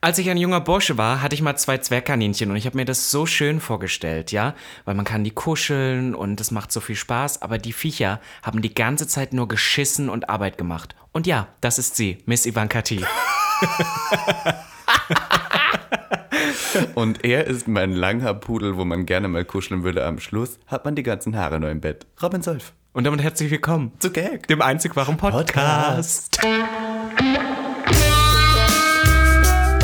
Als ich ein junger Bursche war, hatte ich mal zwei Zwergkaninchen und ich habe mir das so schön vorgestellt, ja, weil man kann die kuscheln und es macht so viel Spaß, aber die Viecher haben die ganze Zeit nur geschissen und Arbeit gemacht. Und ja, das ist sie, Miss Ivanka T. Und er ist mein Langhaarpudel, wo man gerne mal kuscheln würde. Am Schluss hat man die ganzen Haare neu im Bett. Robin Solf. Und damit herzlich willkommen Zu Gag. dem einzig wahren Podcast.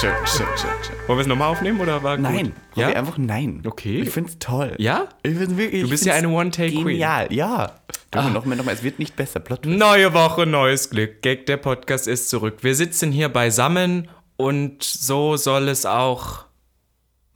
Schön, schön, schön. Wollen wir es nochmal aufnehmen oder war gut? Nein. Ja? Robby, einfach nein. Okay. Ich find's toll. Ja? Ich find's wirklich, Du ich bist ja eine One-Take-Queen. Genial, ja. Ah. Nochmal, nochmal, es wird nicht besser. Plot Twist. Neue Woche, neues Glück. Gag, der Podcast ist zurück. Wir sitzen hier beisammen und so soll es auch.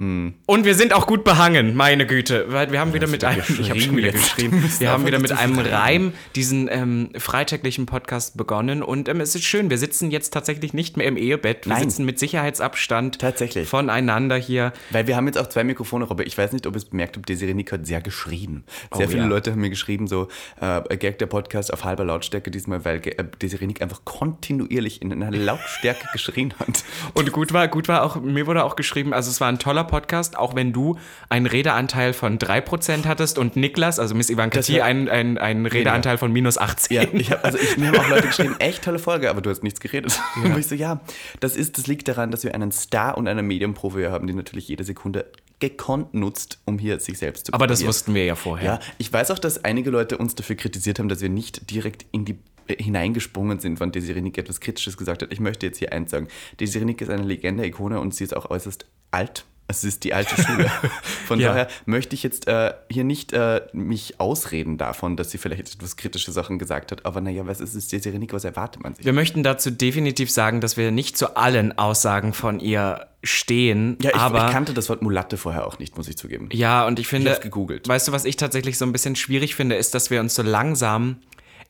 Und wir sind auch gut behangen, meine Güte. Weil wir haben wieder mit einem. Ich habe schon wieder geschrieben Wir haben wieder mit einem. Reim diesen ähm, freitäglichen Podcast begonnen. Und ähm, es ist schön, wir sitzen jetzt tatsächlich nicht mehr im Ehebett. Wir Nein. sitzen mit Sicherheitsabstand Tatsächlich. voneinander hier. Weil wir haben jetzt auch zwei Mikrofone, Robby. Ich weiß nicht, ob ihr es bemerkt habt, Desiree Nick hat sehr geschrien. Sehr Oh, viele ja. Leute haben mir geschrieben, so, äh, Gag der Podcast auf halber Lautstärke diesmal, weil äh, Desiree Nick einfach kontinuierlich in einer Lautstärke geschrien hat. Und gut war, gut war auch, mir wurde auch geschrieben, also es war ein toller Podcast, auch wenn du einen Redeanteil von 3% hattest und Niklas, also Miss Ivanka Das T, war- einen, einen, einen Redeanteil von minus 18. Ja, ich hab, also ich, mir haben auch Leute geschrieben, echt tolle Folge, aber du hast nichts geredet. Und ich so, ja, das ist, das liegt daran, dass wir einen Star und eine Medienprofi haben, die natürlich jede Sekunde gekonnt nutzt, um hier sich selbst zu Aber das wussten wir ja vorher. Ja, ich weiß auch, dass einige Leute uns dafür kritisiert haben, dass wir nicht direkt in die äh, hineingesprungen sind, wann Desiree Nick etwas Kritisches gesagt hat. Ich möchte jetzt hier eins sagen. Desiree Nick ist eine Legende, Ikone und sie ist auch äußerst alt. Es ist die alte Schule. Von Ja. daher möchte ich jetzt äh, hier nicht äh, mich ausreden davon, dass sie vielleicht etwas kritische Sachen gesagt hat. Aber naja, was ist es Desiree Nick? Was erwartet man sich? Wir möchten dazu definitiv sagen, dass wir nicht zu allen Aussagen von ihr stehen, Ja, ich, aber ich kannte das Wort Mulatte vorher auch nicht, muss ich zugeben. Ja, und ich finde, hab's gegoogelt. weißt du, was ich tatsächlich so ein bisschen schwierig finde, ist, dass wir uns so langsam.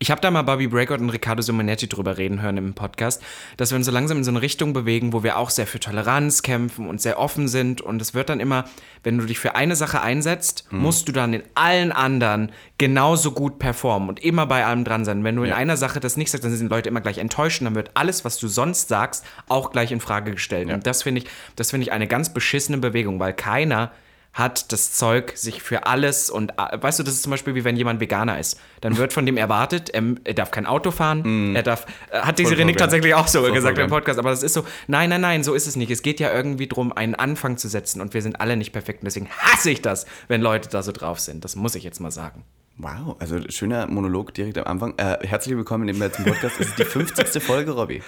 Ich habe da mal Bobby Breakout und Riccardo Simonetti drüber reden hören im Podcast, dass wir uns so langsam in so eine Richtung bewegen, wo wir auch sehr für Toleranz kämpfen und sehr offen sind. Und es wird dann immer, wenn du dich für eine Sache einsetzt, Hm. musst du dann in allen anderen genauso gut performen und immer bei allem dran sein. Wenn du in Ja. einer Sache das nicht sagst, dann sind Leute immer gleich enttäuscht und dann wird alles, was du sonst sagst, auch gleich in Frage gestellt. Und das finde ich, das finde ich eine ganz beschissene Bewegung, weil keiner hat das Zeug, sich für alles und weißt du, das ist zum Beispiel wie wenn jemand Veganer ist. Dann wird von dem erwartet, ähm, er darf kein Auto fahren, er darf, äh, hat diese Programm. tatsächlich auch so Voll gesagt im Programm. Podcast, aber das ist so, nein, nein, nein, so ist es nicht. Es geht ja irgendwie darum, einen Anfang zu setzen und wir sind alle nicht perfekt und deswegen hasse ich das, wenn Leute da so drauf sind. Das muss ich jetzt mal sagen. Wow, also schöner Monolog direkt am Anfang. Äh, herzlich willkommen in zum Podcast. Es ist die 50. Folge, Robby.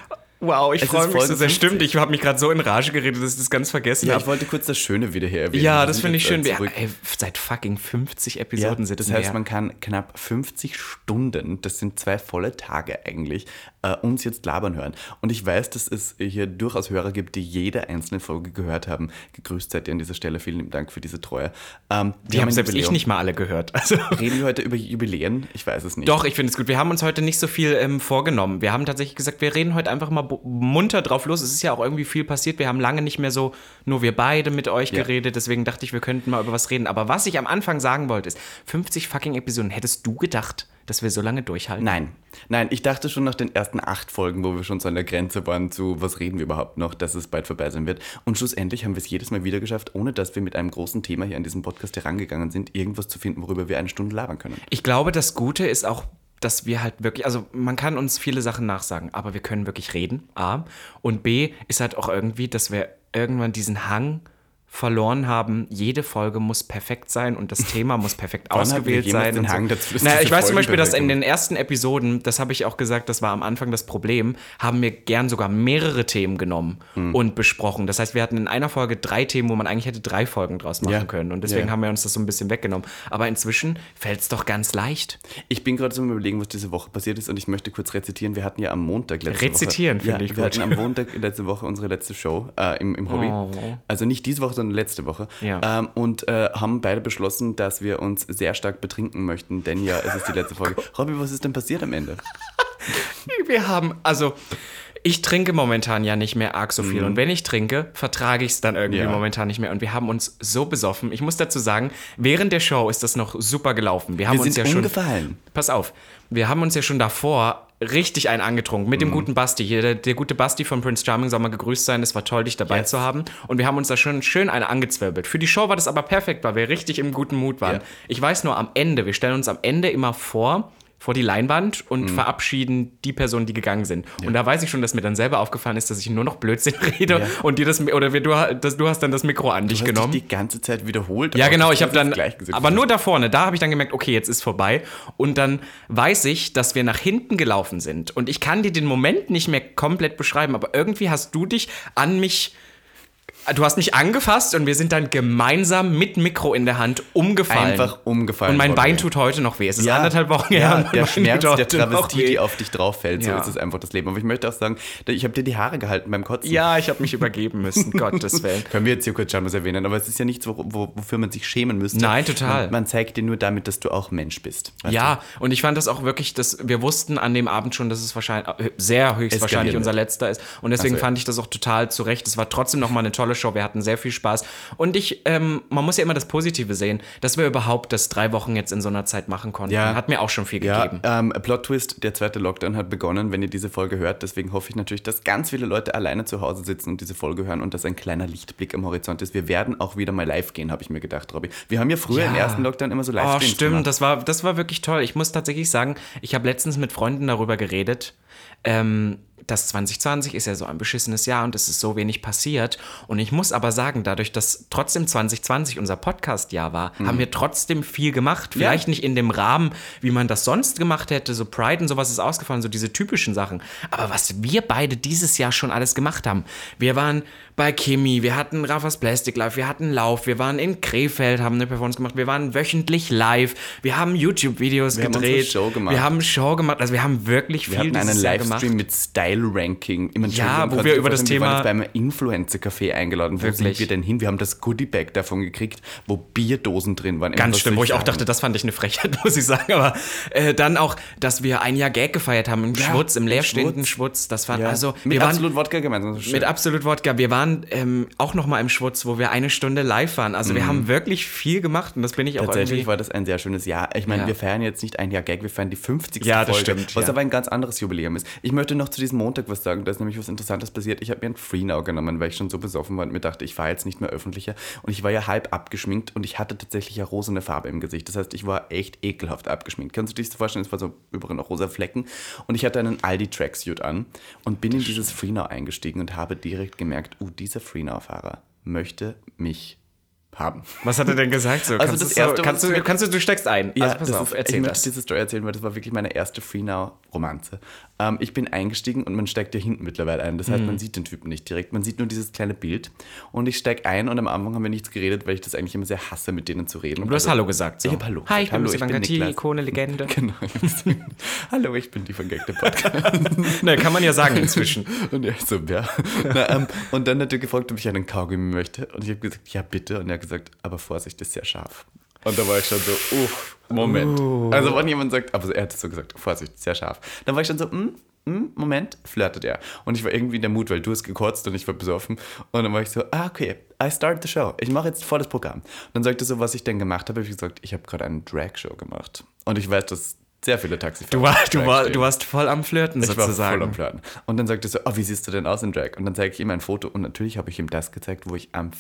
Wow, ich Es freue mich so sehr. 50. Stimmt, ich habe mich gerade so in Rage geredet, dass ich das ganz vergessen Ja, habe. ich wollte kurz das Schöne wieder hier erwähnen. Ja, das sind finde ich äh, schön. Wir, zurück. ey, seit fucking 50 Ja, Episoden sitzen das heißt, wir. man kann knapp 50 Stunden, das sind zwei volle Tage eigentlich, äh, uns jetzt labern hören. Und ich weiß, dass es hier durchaus Hörer gibt, die jede einzelne Folge gehört haben. Gegrüßt seid ihr an dieser Stelle. Vielen Dank für diese Treue. Ähm, Die haben selbst ich nicht mal alle gehört. Also. Reden wir heute über Jubiläen? Ich weiß es nicht. Doch, ich finde es gut. Wir haben uns heute nicht so viel ähm, vorgenommen. Wir haben tatsächlich gesagt, wir reden heute einfach mal munter drauf los. Es ist ja auch irgendwie viel passiert. Wir haben lange nicht mehr so nur wir beide mit euch Ja. geredet. Deswegen dachte ich, wir könnten mal über was reden. Aber was ich am Anfang sagen wollte, ist 50 fucking Episoden. Hättest du gedacht, dass wir so lange durchhalten? Nein, nein, ich dachte schon nach den ersten acht Folgen, wo wir schon so an der Grenze waren zu, was reden wir überhaupt noch, dass es bald vorbei sein wird. Und schlussendlich haben wir es jedes Mal wieder geschafft, ohne dass wir mit einem großen Thema hier an diesem Podcast herangegangen sind, irgendwas zu finden, worüber wir eine Stunde labern können. Ich glaube, das Gute ist auch, dass wir halt wirklich, also man kann uns viele Sachen nachsagen, aber wir können wirklich reden, A. Und B ist halt auch irgendwie, dass wir irgendwann diesen Hang verloren haben, jede Folge muss perfekt sein und das Thema muss perfekt ausgewählt sein. den so. Hang dazu, naja, ich weiß zum Beispiel, dass in den ersten Episoden, das habe ich auch gesagt, das war am Anfang das Problem, haben wir gern sogar mehrere Themen genommen Hm. und besprochen. Das heißt, wir hatten in einer Folge drei Themen, wo man eigentlich hätte drei Folgen draus machen Ja. können. Und deswegen Ja. haben wir uns das so ein bisschen weggenommen. Aber inzwischen fällt es doch ganz leicht. Ich bin gerade so überlegen, was diese Woche passiert ist und ich möchte kurz rezitieren. Wir hatten ja am Montag letzte Rezitieren Woche. finde ja, ich wir gut. hatten am Montag letzte Woche unsere letzte Show äh, im, im Hobby. Oh. Also nicht diese Woche, sondern letzte Woche. Ja. Ähm, und äh, haben beide beschlossen, dass wir uns sehr stark betrinken möchten, denn ja, es ist die letzte Folge. Robby, was ist denn passiert am Ende? Wir haben, also ich trinke momentan ja nicht mehr arg so viel. Und wenn ich trinke, vertrage ich es dann irgendwie Mhm. Ja. momentan nicht mehr. Und wir haben uns so besoffen. Ich muss dazu sagen, während der Show ist das noch super gelaufen. Wir haben Wir uns ja schon. Pass auf, wir haben uns ja schon davor richtig einen angetrunken mit dem Mhm. guten Basti. Hier, der, der gute Basti von Prince Charming soll mal gegrüßt sein. Es war toll, dich dabei Yes. zu haben. Und wir haben uns da schon schön eine angezwirbelt. Für die Show war das aber perfekt, weil wir richtig im guten Mut waren. Ja. Ich weiß nur am Ende, wir stellen uns am Ende immer vor, vor die Leinwand und Mhm. verabschieden die Personen, die gegangen sind. Und da weiß ich schon, dass mir dann selber aufgefallen ist, dass ich nur noch Blödsinn rede Ja. und dir das oder wir, du, das, du hast dann das Mikro an dich Du hast genommen. dich die ganze Zeit wiederholt. Ja, genau, ich habe dann, aber nur da vorne, da habe ich dann gemerkt, okay, jetzt ist vorbei. Und dann weiß ich, dass wir nach hinten gelaufen sind. Und ich kann dir den Moment nicht mehr komplett beschreiben, aber irgendwie hast du dich an mich, du hast mich angefasst und wir sind dann gemeinsam mit Mikro in der Hand umgefallen. Einfach umgefallen. Und mein. Bein tut heute noch weh. Es ist Ja, anderthalb Wochen her. Ja, mein der Schmerz der Travestie, die auf dich drauf fällt, so Ja. ist es einfach das Leben. Aber ich möchte auch sagen, ich habe dir die Haare gehalten beim Kotzen. Ja, ich habe mich übergeben müssen, Gottes Willen. Können wir jetzt hier kurz Janus erwähnen, aber es ist ja nichts, wo, wo, wofür man sich schämen müsste. Nein, total. Man, man zeigt dir nur damit, dass du auch Mensch bist. Ja, und ich fand das auch wirklich, dass wir wussten an dem Abend schon, dass es wahrscheinlich äh, sehr höchstwahrscheinlich Eskalieren unser letzter ist. Und deswegen so, fand ich das auch total zurecht. Es war trotzdem noch mal eine tolle Show. Wir hatten sehr viel Spaß. Und ich, ähm, man muss ja immer das Positive sehen, dass wir überhaupt das drei Wochen jetzt in so einer Zeit machen konnten. Ja. Hat mir auch schon viel Ja, gegeben. ähm, Plot Twist, der zweite Lockdown hat begonnen, wenn ihr diese Folge hört. Deswegen hoffe ich natürlich, dass ganz viele Leute alleine zu Hause sitzen und diese Folge hören und dass ein kleiner Lichtblick am Horizont ist. Wir werden auch wieder mal live gehen, habe ich mir gedacht, Robby. Wir haben ja früher Ja. im ersten Lockdown immer so live Oh, stimmt, das war, das war wirklich toll. Ich muss tatsächlich sagen, ich habe letztens mit Freunden darüber geredet. Ähm, das 2020 ist ja so ein beschissenes Jahr und es ist so wenig passiert. Und ich muss aber sagen, dadurch, dass trotzdem 2020 unser Podcast-Jahr war, haben wir trotzdem viel gemacht. Vielleicht nicht in dem Rahmen, wie man das sonst gemacht hätte. So Pride und sowas ist ausgefallen, so diese typischen Sachen. Aber was wir beide dieses Jahr schon alles gemacht haben. Wir waren bei Kimi, wir hatten Rafas Plastic Live, wir hatten Lauf, wir waren in Krefeld, haben eine Performance gemacht, wir waren wöchentlich live, wir haben YouTube-Videos Wir haben gedreht, unsere Show gemacht. wir haben Show gemacht, also wir haben wirklich Wir viel hatten einen dieses Jahr Livestream gemacht. mit Style-Ranking. Ich meine, Ja, wo wir über das vorstellen, Wir waren Thema- jetzt beim Influencer-Café eingeladen. Wo Wirklich? sind wir denn hin? Wir haben das Goodie-Bag davon gekriegt, wo Bierdosen drin waren. Ganz schlimm, soll wo ich auch dachte, das fand ich eine Frechheit, muss ich sagen. Aber äh, dann auch, dass wir ein Jahr Gag gefeiert haben im Ja, Schwutz, im leerstehenden Schwutz. Schwutz. Das war Ja. also. mit wir waren, absolut Wodka gemeinsam. Mit absolut Wodka. Wir waren ähm, auch noch mal im Schwutz, wo wir eine Stunde live waren. Also wir haben wirklich viel gemacht und das bin ich auch Mhm. Tatsächlich irgendwie. war das ein sehr schönes Jahr. Ich meine, Ja. wir feiern jetzt nicht ein Jahr Gag, wir feiern die 50. Ja, das Folge, stimmt, was aber ein ganz anderes Jubiläum ist. Ich möchte noch zu diesem Montag was sagen, da ist nämlich was Interessantes passiert. Ich habe mir ein Free Now genommen, weil ich schon so besoffen war und mir dachte, ich fahre jetzt nicht mehr öffentlicher. Und ich war ja halb abgeschminkt und ich hatte tatsächlich ja rosene Farbe im Gesicht. Das heißt, ich war echt ekelhaft abgeschminkt. Kannst du dir das vorstellen? Es war so überall noch rosa Flecken. Und ich hatte einen Aldi Tracksuit an und bin in dieses Free Now eingestiegen und habe direkt gemerkt, uh, dieser Free Now-Fahrer möchte mich haben. Was hat er denn gesagt? So, Also kannst das du's so, Erste, kannst du, kannst du, du steckst ein. Ja, also pass das auf, ist, erzähl ich das. möchte diese Story erzählen, weil das war wirklich meine erste Free Now Romanze. Ähm, ich bin eingestiegen und man steigt ja hinten mittlerweile ein. Das heißt, Mhm. man sieht den Typen nicht direkt. Man sieht nur dieses kleine Bild. Und ich steige ein und am Anfang haben wir nichts geredet, weil ich das eigentlich immer sehr hasse, mit denen zu reden. Du hast Hallo gesagt. So. Ich hab Hallo Hi, ich bin Hallo, ich bin Niklas. Ikone, Legende. Genau. Hallo, ich bin die von Gag der Podcast. ne, kann man ja sagen inzwischen. Und er so, ja. Na, ähm, und dann hat er gefragt, ob ich einen Kaugummi möchte. Und ich habe gesagt, ja, bitte. Und er gesagt, aber Vorsicht, ist sehr scharf. Und da war ich schon so, uff, Moment. Also wenn jemand sagt, aber er hat es so gesagt, Vorsicht, sehr scharf. Dann war ich schon so, mm, mm, Moment, flirtet er. Und ich war irgendwie in der Mut, weil du hast gekotzt und ich war besoffen. Und dann war ich so, ah, okay, I start the show. Ich mache jetzt volles Programm. Und dann sagte er so, was ich denn gemacht habe. Ich habe gesagt, ich habe gerade eine Drag-Show gemacht. Und ich weiß, dass sehr viele Taxifahrer Du, war, du, war, du warst voll am Flirten Ich war sozusagen. voll am Flirten. Und dann sagte er so, oh, wie siehst du denn aus in Drag? Und dann zeige ich ihm ein Foto und natürlich habe ich ihm das gezeigt, wo ich am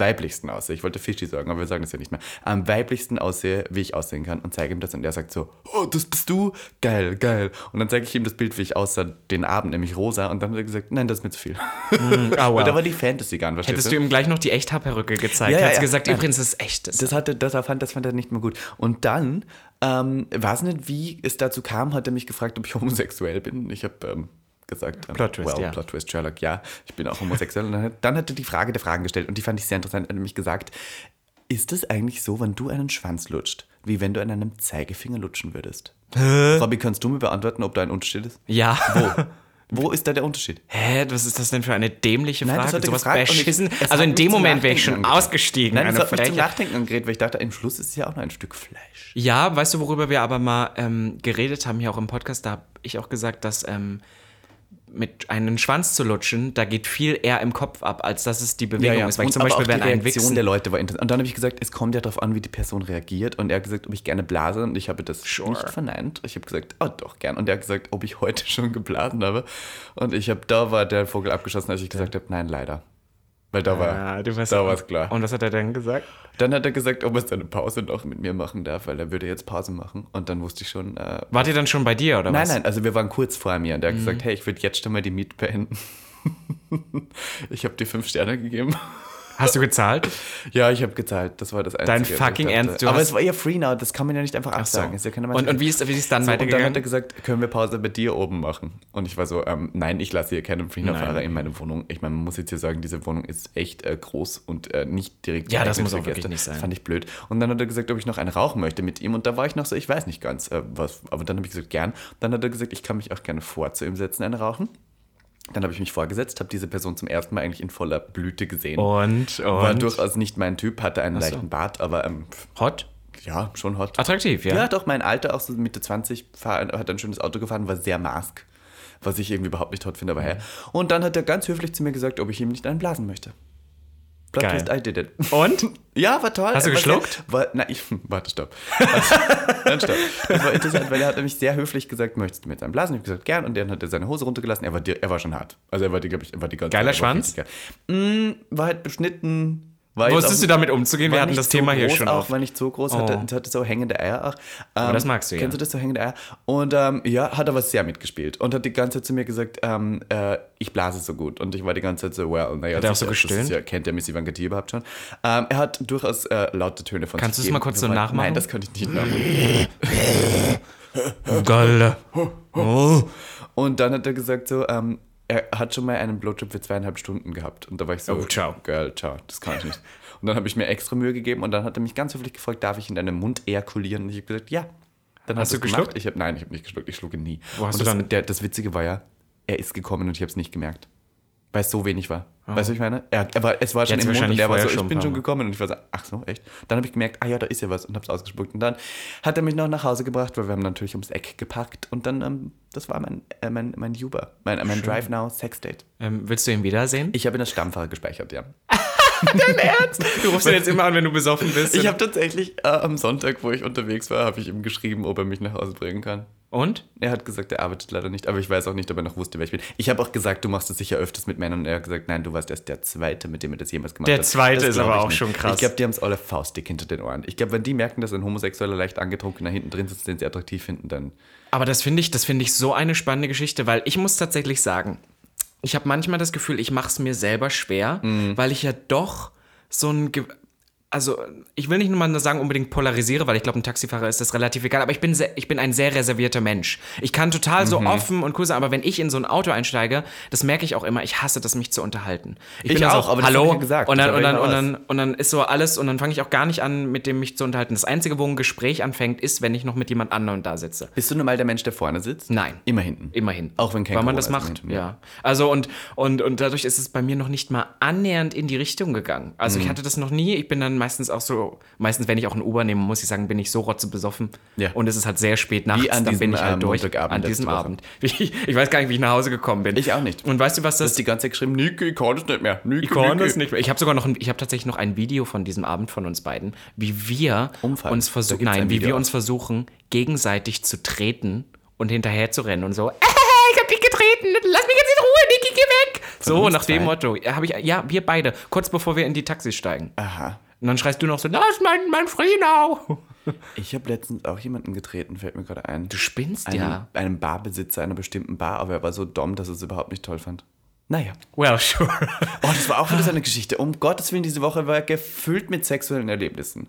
weiblichsten aussehe. Ich wollte Fischi sagen, aber wir sagen das ja nicht mehr. Am weiblichsten aussehe, wie ich aussehen kann und zeige ihm das und er sagt so, oh, das bist du? Geil, geil. Und dann zeige ich ihm das Bild, wie ich aussah, den Abend, nämlich rosa und dann hat er gesagt, nein, das ist mir zu viel. Ah, Und da war die Fantasy gar nicht, Hättest du ihm gleich noch die Echthaarperücke gezeigt. Ja, ja, ja. gesagt, Nein. übrigens, das ist echtes. Das, hatte, das, fand, das fand er nicht mehr gut. Und dann, ähm, weiß nicht, wie es dazu kam, hat er mich gefragt, ob ich homosexuell bin. Ich habe ähm, gesagt, ähm, Plot Twist, well, ja. Plot Twist, Sherlock, ja, ich bin auch homosexuell. Und dann hat, dann hat er die Frage der Fragen gestellt und die fand ich sehr interessant. Er hat nämlich gesagt, ist es eigentlich so, wenn du einen Schwanz lutscht, wie wenn du an einem Zeigefinger lutschen würdest? Robby, kannst du mir beantworten, ob da ein Unterschied ist? ja. Wo? Wo ist da der Unterschied? Hä, was ist das denn für eine dämliche Nein, das Frage? hat Sowas beschissen. es Also in dem Moment wäre ich schon angeregt. ausgestiegen. Nein, das hat mich zum. Nachdenken angeregt, weil ich dachte, im Schluss ist es ja auch noch ein Stück Fleisch. Ja, weißt du, worüber wir aber mal ähm, geredet haben hier auch im Podcast? Da habe ich auch gesagt, dass ähm, mit einem Schwanz zu lutschen, da geht viel eher im Kopf ab, als dass es die Bewegung ist. Weil ich Und zum Beispiel, wenn die ein Reaktion Wichsen... der Leute war interessant. Und dann habe ich gesagt, es kommt ja darauf an, wie die Person reagiert. Und er hat gesagt, ob ich gerne blase. Und ich habe das Sure. nicht verneint. Ich habe gesagt, oh doch, gern. Und er hat gesagt, ob ich heute schon geblasen habe. Und ich habe, da war der Vogel abgeschossen, als ich gesagt habe, nein, leider. Weil da war, Ah, da war es klar. Und was hat er denn gesagt? Dann hat er gesagt, ob er seine Pause noch mit mir machen darf, weil er würde jetzt Pause machen. Und dann wusste ich schon, äh, Wart ihr dann schon bei dir, oder Nein, was? nein, also wir waren kurz vor mir und er hat Mhm. gesagt, hey, ich würde jetzt schon mal die Miete beenden. ich habe dir fünf Sterne gegeben. Hast du gezahlt? Ja, ich habe gezahlt. Das war das Einzige. Dein fucking. Ernst? Du Aber es war ja free now, das kann man ja nicht einfach so. absagen. Ist ja Und, und wie ist wie ist es dann so, und dann weitergegangen? hat er gesagt, können wir Pause bei dir oben machen? Und ich war so, ähm, nein, ich lasse hier keinen Freenaw-Fahrer in meine Wohnung. Ich meine, man muss jetzt hier sagen, diese Wohnung ist echt äh, groß und äh, nicht direkt Ja, das muss auch wirklich nicht sein. Das fand ich blöd. Und dann hat er gesagt, ob ich noch einen rauchen möchte mit ihm. Und da war ich noch so, ich weiß nicht ganz, äh, was. Aber dann habe ich gesagt, gern. Dann hat er gesagt, ich kann mich auch gerne vor zu ihm setzen, einen rauchen. Dann habe ich mich vorgesetzt, habe diese Person zum ersten Mal eigentlich in voller Blüte gesehen. und, War und? durchaus nicht mein Typ, hatte einen so. leichten Bart, aber ähm, Hot? ja, schon hot. Attraktiv, ja? Ja, doch, mein Alter, auch so Mitte 20, fahr, hat ein schönes Auto gefahren, war sehr mask. Was ich irgendwie überhaupt nicht hot finde, aber Mhm. hey. Und dann hat er ganz höflich zu mir gesagt, ob ich ihm nicht einen blasen möchte. Plot Geil. twist, I did it. Und? Ja, war toll. Hast du War geschluckt? War, na, ich, warte, stopp. Dann stopp. Das war interessant, weil er hat nämlich sehr höflich gesagt, möchtest du mit einem blasen? Ich habe gesagt, gern. Und dann hat er seine Hose runtergelassen. Er war, er war schon hart. Also er war, die, glaub ich, er war die ganze Geiler Zeit, er war Schwanz? geil. Mm, war halt beschnitten. Wusstest du damit umzugehen? Wir hatten das so Thema hier schon auch, auf. War nicht so groß, Oh. hatte, hatte so hängende Eier auch. Ähm, das magst du ja. Kennst du das so hängende Eier? Und ähm, ja, hat aber sehr mitgespielt und hat die ganze Zeit zu mir gesagt, ähm, äh, ich blase so gut. Und ich war die ganze Zeit so, well, naja, auch so das ist Ja, kennt der Miss Ivanka überhaupt schon? Ähm, er hat durchaus äh, laute Töne von Kannst du es mal kurz so nachmachen? Nein, das könnte ich nicht nachmachen. Oh. Und dann hat er gesagt so, ähm, er hat schon mal einen Blowjob für zweieinhalb Stunden gehabt. Und da war ich so, Oh, ciao. Geil, ciao, das kann ich nicht. Und dann habe ich mir extra Mühe gegeben und dann hat er mich ganz höflich gefragt, darf ich in deinem Mund ejakulieren? Und ich habe gesagt, ja. Dann Hast hat du geschluckt? Ich hab, nein, ich habe nicht geschluckt, ich schlucke nie. Wo hast und du das, dann- Der, das Witzige war ja, er ist gekommen und ich habe es nicht gemerkt. Weil es so wenig war. Weißt du, was ich meine? Er, er war, es war schon Jetzt im Mund und er war so, ich bin schon gekommen und ich war so, ach so, echt? Dann habe ich gemerkt, ah ja, da ist ja was und habe es ausgespuckt. Und dann hat er mich noch nach Hause gebracht, weil wir haben natürlich ums Eck geparkt und dann, ähm, das war mein, äh, mein, mein Uber, mein, mein Drive Now Sex Date. Ähm, willst du ihn wiedersehen? Ich habe ihn als Stammfahrer gespeichert, ja. Du rufst ihn jetzt immer an, wenn du besoffen bist. Ich habe tatsächlich äh, am Sonntag, wo ich unterwegs war, habe ich ihm geschrieben, ob er mich nach Hause bringen kann. Und? Er hat gesagt, er arbeitet leider nicht, aber ich weiß auch nicht, ob er noch wusste, wer ich bin. Ich habe auch gesagt, du machst es sicher öfters mit Männern und er hat gesagt, nein, du warst erst der Zweite, mit dem er das jemals gemacht Der hat. Zweite Das ist aber auch nicht. schon krass. Ich glaube, die haben es alle faustdick hinter den Ohren. Ich glaube, wenn die merken, dass ein Homosexueller leicht angetrunkener hinten drin sitzt, den sie attraktiv finden, dann Aber das finde ich, das finde ich so eine spannende Geschichte, weil ich muss tatsächlich sagen, ich habe manchmal das Gefühl, ich mache es mir selber schwer, Mhm. weil ich ja doch so ein also ich will nicht nur mal sagen unbedingt polarisiere, weil ich glaube, ein Taxifahrer ist das relativ egal, aber ich bin sehr, ich bin ein sehr reservierter Mensch. Ich kann total Mhm. so offen und cool sein, aber wenn ich in so ein Auto einsteige, das merke ich auch immer, ich hasse das, mich zu unterhalten. Ich bin dann auch, so, aber hallo ich gesagt. und dann und dann ich und dann und dann ist so alles und dann fange ich auch gar nicht an, mit dem mich zu unterhalten. Das einzige, wo ein Gespräch anfängt, ist, wenn ich noch mit jemand anderem da sitze. bist du normal der Mensch, der vorne sitzt? Nein. Immer hinten. Immerhin. Auch wenn kein Weil man das macht, ja. Also und, und, und dadurch ist es bei mir noch nicht mal annähernd in die Richtung gegangen. Also Mhm. ich hatte das noch nie. Ich bin dann meistens auch so, meistens wenn ich auch ein Uber nehme, muss ich sagen, bin ich so rotzebesoffen. Ja. Und es ist halt sehr spät nachts, an dann bin diesem, ich halt ähm, durch. An diesem. Abend. Ich, ich weiß gar nicht, wie ich nach Hause gekommen bin. Ich auch nicht. Und weißt du, was Du das hast die ganze Zeit geschrieben, Nike, ich kann das nicht mehr. Nike, ich kann das nicht mehr. Ich habe sogar noch ein, ich habe tatsächlich noch ein Video von diesem Abend von uns beiden, wie wir Umfallen. uns versuchen, nein, wie wir uns versuchen, gegenseitig zu treten und hinterher zu rennen und so. ich hab dich getreten, lass mich jetzt in Ruhe, Niki, geh weg. so uns nach dem zwei? Motto. Ja, hab ich, ja, wir beide, kurz bevor wir in die Taxis steigen. Aha. Und dann schreist du noch so, lass mein, mein Freenau. Ich habe letztens auch jemanden getreten, fällt mir gerade ein. Du spinnst einen, ja. einen Barbesitzer einer bestimmten Bar, aber er war so dumm, dass er es überhaupt nicht toll fand. Naja. Well, sure. Oh, das war auch wieder so eine Geschichte. Um Gottes Willen, diese Woche war gefüllt mit sexuellen Erlebnissen.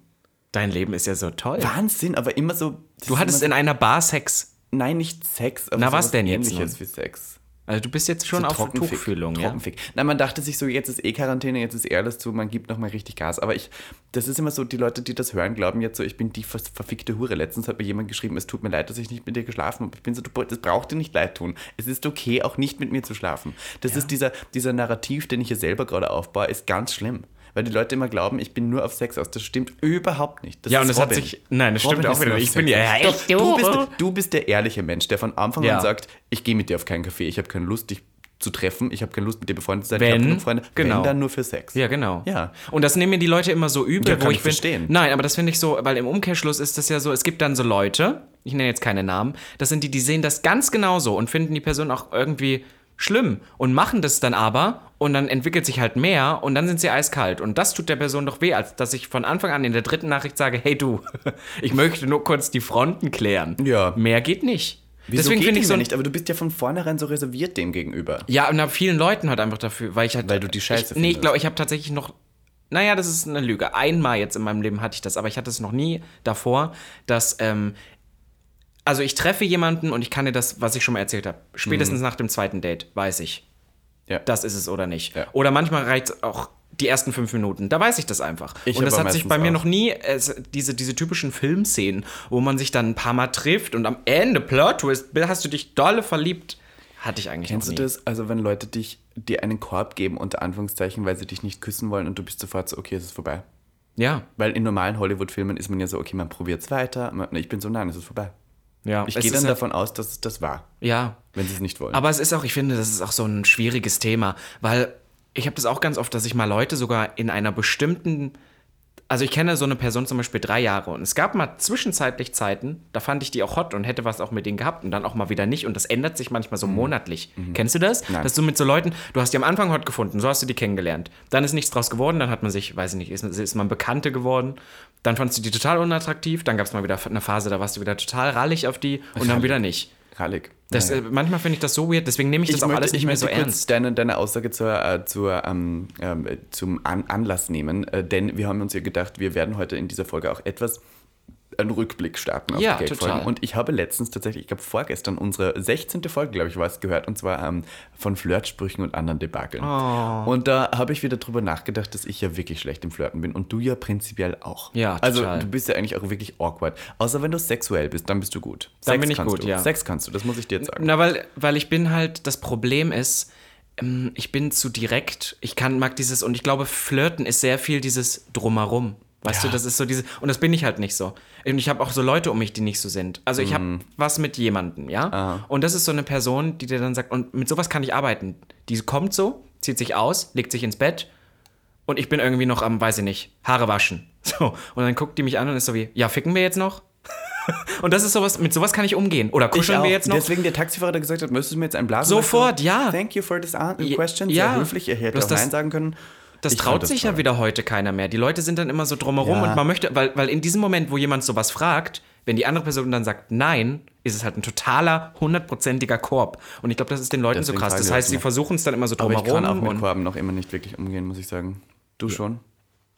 Dein Leben ist ja so toll. Wahnsinn, aber immer so. das Du ist hattest in einer Bar Sex. Nein, nicht Sex, aber Na, was denn jetzt Ähnliches nun? wie Sex. Also du bist jetzt schon So auf Trockenfick, Tuchfühlung, ja? Trockenfick. Nein, man dachte sich so, jetzt ist eh Quarantäne, jetzt ist eh alles zu, man gibt nochmal richtig Gas. Aber ich, das ist immer so, die Leute, die das hören, glauben jetzt so, ich bin die ver verfickte Hure. Letztens hat mir jemand geschrieben, es tut mir leid, dass ich nicht mit dir geschlafen habe. Ich bin so, du, das braucht dir nicht leid tun. Es ist okay, auch nicht mit mir zu schlafen. Das ist dieser, dieser Narrativ, den ich hier selber gerade aufbaue, ist ganz schlimm. Weil die Leute immer glauben, ich bin nur auf Sex aus. Das stimmt überhaupt nicht. Das Ja, und das hat Robin. sich- nein, das stimmt Robin auch ist wieder nicht. Ich bin ja- echt, du, bist, du. du bist der ehrliche Mensch, der von Anfang Ja. an sagt, ich gehe mit dir auf keinen Kaffee, ich habe keine Lust, dich zu treffen, ich habe keine Lust, mit dir befreundet zu sein, ich habe Wenn, genug Freunde, genau. wenn dann nur für Sex. Ja, genau. Ja. Und das nehmen mir die Leute immer so übel, Ja, wo kann ich, ich verstehen. Nein, aber das finde ich so, weil im Umkehrschluss ist das ja so, es gibt dann so Leute, ich nenne jetzt keine Namen, das sind die, die sehen das ganz genauso und finden die Person auch irgendwie schlimm und machen das dann aber und dann entwickelt sich halt mehr und dann sind sie eiskalt und das tut der Person doch weh, als dass ich von Anfang an in der dritten Nachricht sage, hey du, ich möchte nur kurz die Fronten klären. Ja. Mehr geht nicht. Wieso Deswegen finde ich so nicht, aber du bist ja von vornherein so reserviert dem gegenüber. ja, und hab vielen Leuten halt einfach dafür, weil ich halt. Weil du die Scheiße ich, Nee, ich findest. glaube, ich habe tatsächlich noch. Naja, das ist eine Lüge. Einmal jetzt in meinem Leben hatte ich das, aber ich hatte es noch nie davor, dass. Ähm, also ich treffe jemanden und ich kann dir das, was ich schon mal erzählt habe, spätestens Mhm. nach dem zweiten Date weiß ich, Ja. das ist es oder nicht. Ja. Oder manchmal reicht es auch die ersten fünf Minuten. Da weiß ich das einfach. Ich und das hat sich bei mir auch. noch nie, es, diese, diese typischen Filmszenen, wo man sich dann ein paar Mal trifft und am Ende, Plot Twist, hast du dich dolle verliebt, hatte ich eigentlich Kennst du das? Also wenn Leute dich, dir einen Korb geben, unter Anführungszeichen, weil sie dich nicht küssen wollen und du bist sofort so, okay, es ist vorbei. Ja, Weil in normalen Hollywood-Filmen ist man ja so, okay, man probiert es weiter. Man, ich bin so, nein, es ist vorbei. Ja. Ich gehe dann halt- davon aus, dass es das war, Ja, wenn sie es nicht wollen. aber es ist auch, ich finde, das ist auch so ein schwieriges Thema, weil ich habe das auch ganz oft, dass ich mal Leute sogar in einer bestimmten, also ich kenne so eine Person zum Beispiel drei Jahre und es gab mal zwischenzeitlich Zeiten, da fand ich die auch hot und hätte was auch mit denen gehabt und dann auch mal wieder nicht und das ändert sich manchmal so monatlich. Kennst du das? Nein. Dass du mit so Leuten, du hast die am Anfang hot gefunden, so hast du die kennengelernt, dann ist nichts draus geworden, dann hat man sich, weiß ich nicht, ist, ist man Bekannte geworden, dann fandst du die total unattraktiv, dann gab es mal wieder eine Phase, da warst du wieder total rallig auf die und dann wieder nicht. Rallig. Das, Naja. äh, manchmal finde ich das so weird, deswegen nehme ich das auch alles nicht mehr so ernst. Deine, deine Aussage zur, äh, zur, ähm, ähm, äh, zum An Anlass nehmen, äh, denn wir haben uns ja gedacht, wir werden heute in dieser Folge auch etwas einen Rückblick starten auf Ja, die Gag-Folgen. Und ich habe letztens tatsächlich, ich glaube vorgestern, unsere 16. Folge, glaube ich, war es, gehört, und zwar ähm, von Flirtsprüchen und anderen Debakeln. Oh. Und da habe ich wieder drüber nachgedacht, dass ich ja wirklich schlecht im Flirten bin und du ja prinzipiell auch. Ja, Also total. du bist ja eigentlich auch wirklich awkward. Außer wenn du sexuell bist, dann bist du gut. Dann Sex bin ich kannst gut, du. ja. Sex kannst du, das muss ich dir jetzt sagen. Na, weil, weil ich bin halt, das Problem ist, ähm, ich bin zu direkt. Ich kann, mag dieses, und ich glaube, Flirten ist sehr viel dieses Drumherum. Weißt Ja. du, das ist so diese, und das bin ich halt nicht so. Und ich habe auch so Leute um mich, die nicht so sind. Also ich habe was mit jemandem, ja? Und das ist so eine Person, die dir dann sagt, und mit sowas kann ich arbeiten. Die kommt so, zieht sich aus, legt sich ins Bett und ich bin irgendwie noch am, weiß ich nicht, Haare waschen. So, und dann guckt die mich an und ist so wie, ja, ficken wir jetzt noch? und das ist sowas, mit sowas kann ich umgehen. Oder kuscheln wir jetzt noch? Deswegen der Taxifahrer, der gesagt hat, möchtest du mir jetzt einen blasen? Sofort, du, ja. Thank you for this question. ja. Sehr höflich. Er hätte auch das- Nein sagen können. Das Ich traut sich toll. ja wieder heute keiner mehr. Die Leute sind dann immer so drumherum Ja. und man möchte, weil, weil in diesem Moment, wo jemand sowas fragt, wenn die andere Person dann sagt Nein, ist es halt ein totaler, hundertprozentiger Korb. Und ich glaube, das ist den Leuten Deswegen so krass. Das heißt, sie versuchen es dann immer so Aber ich drumherum. kann auch mit Korben noch immer nicht wirklich umgehen, muss ich sagen. Du schon?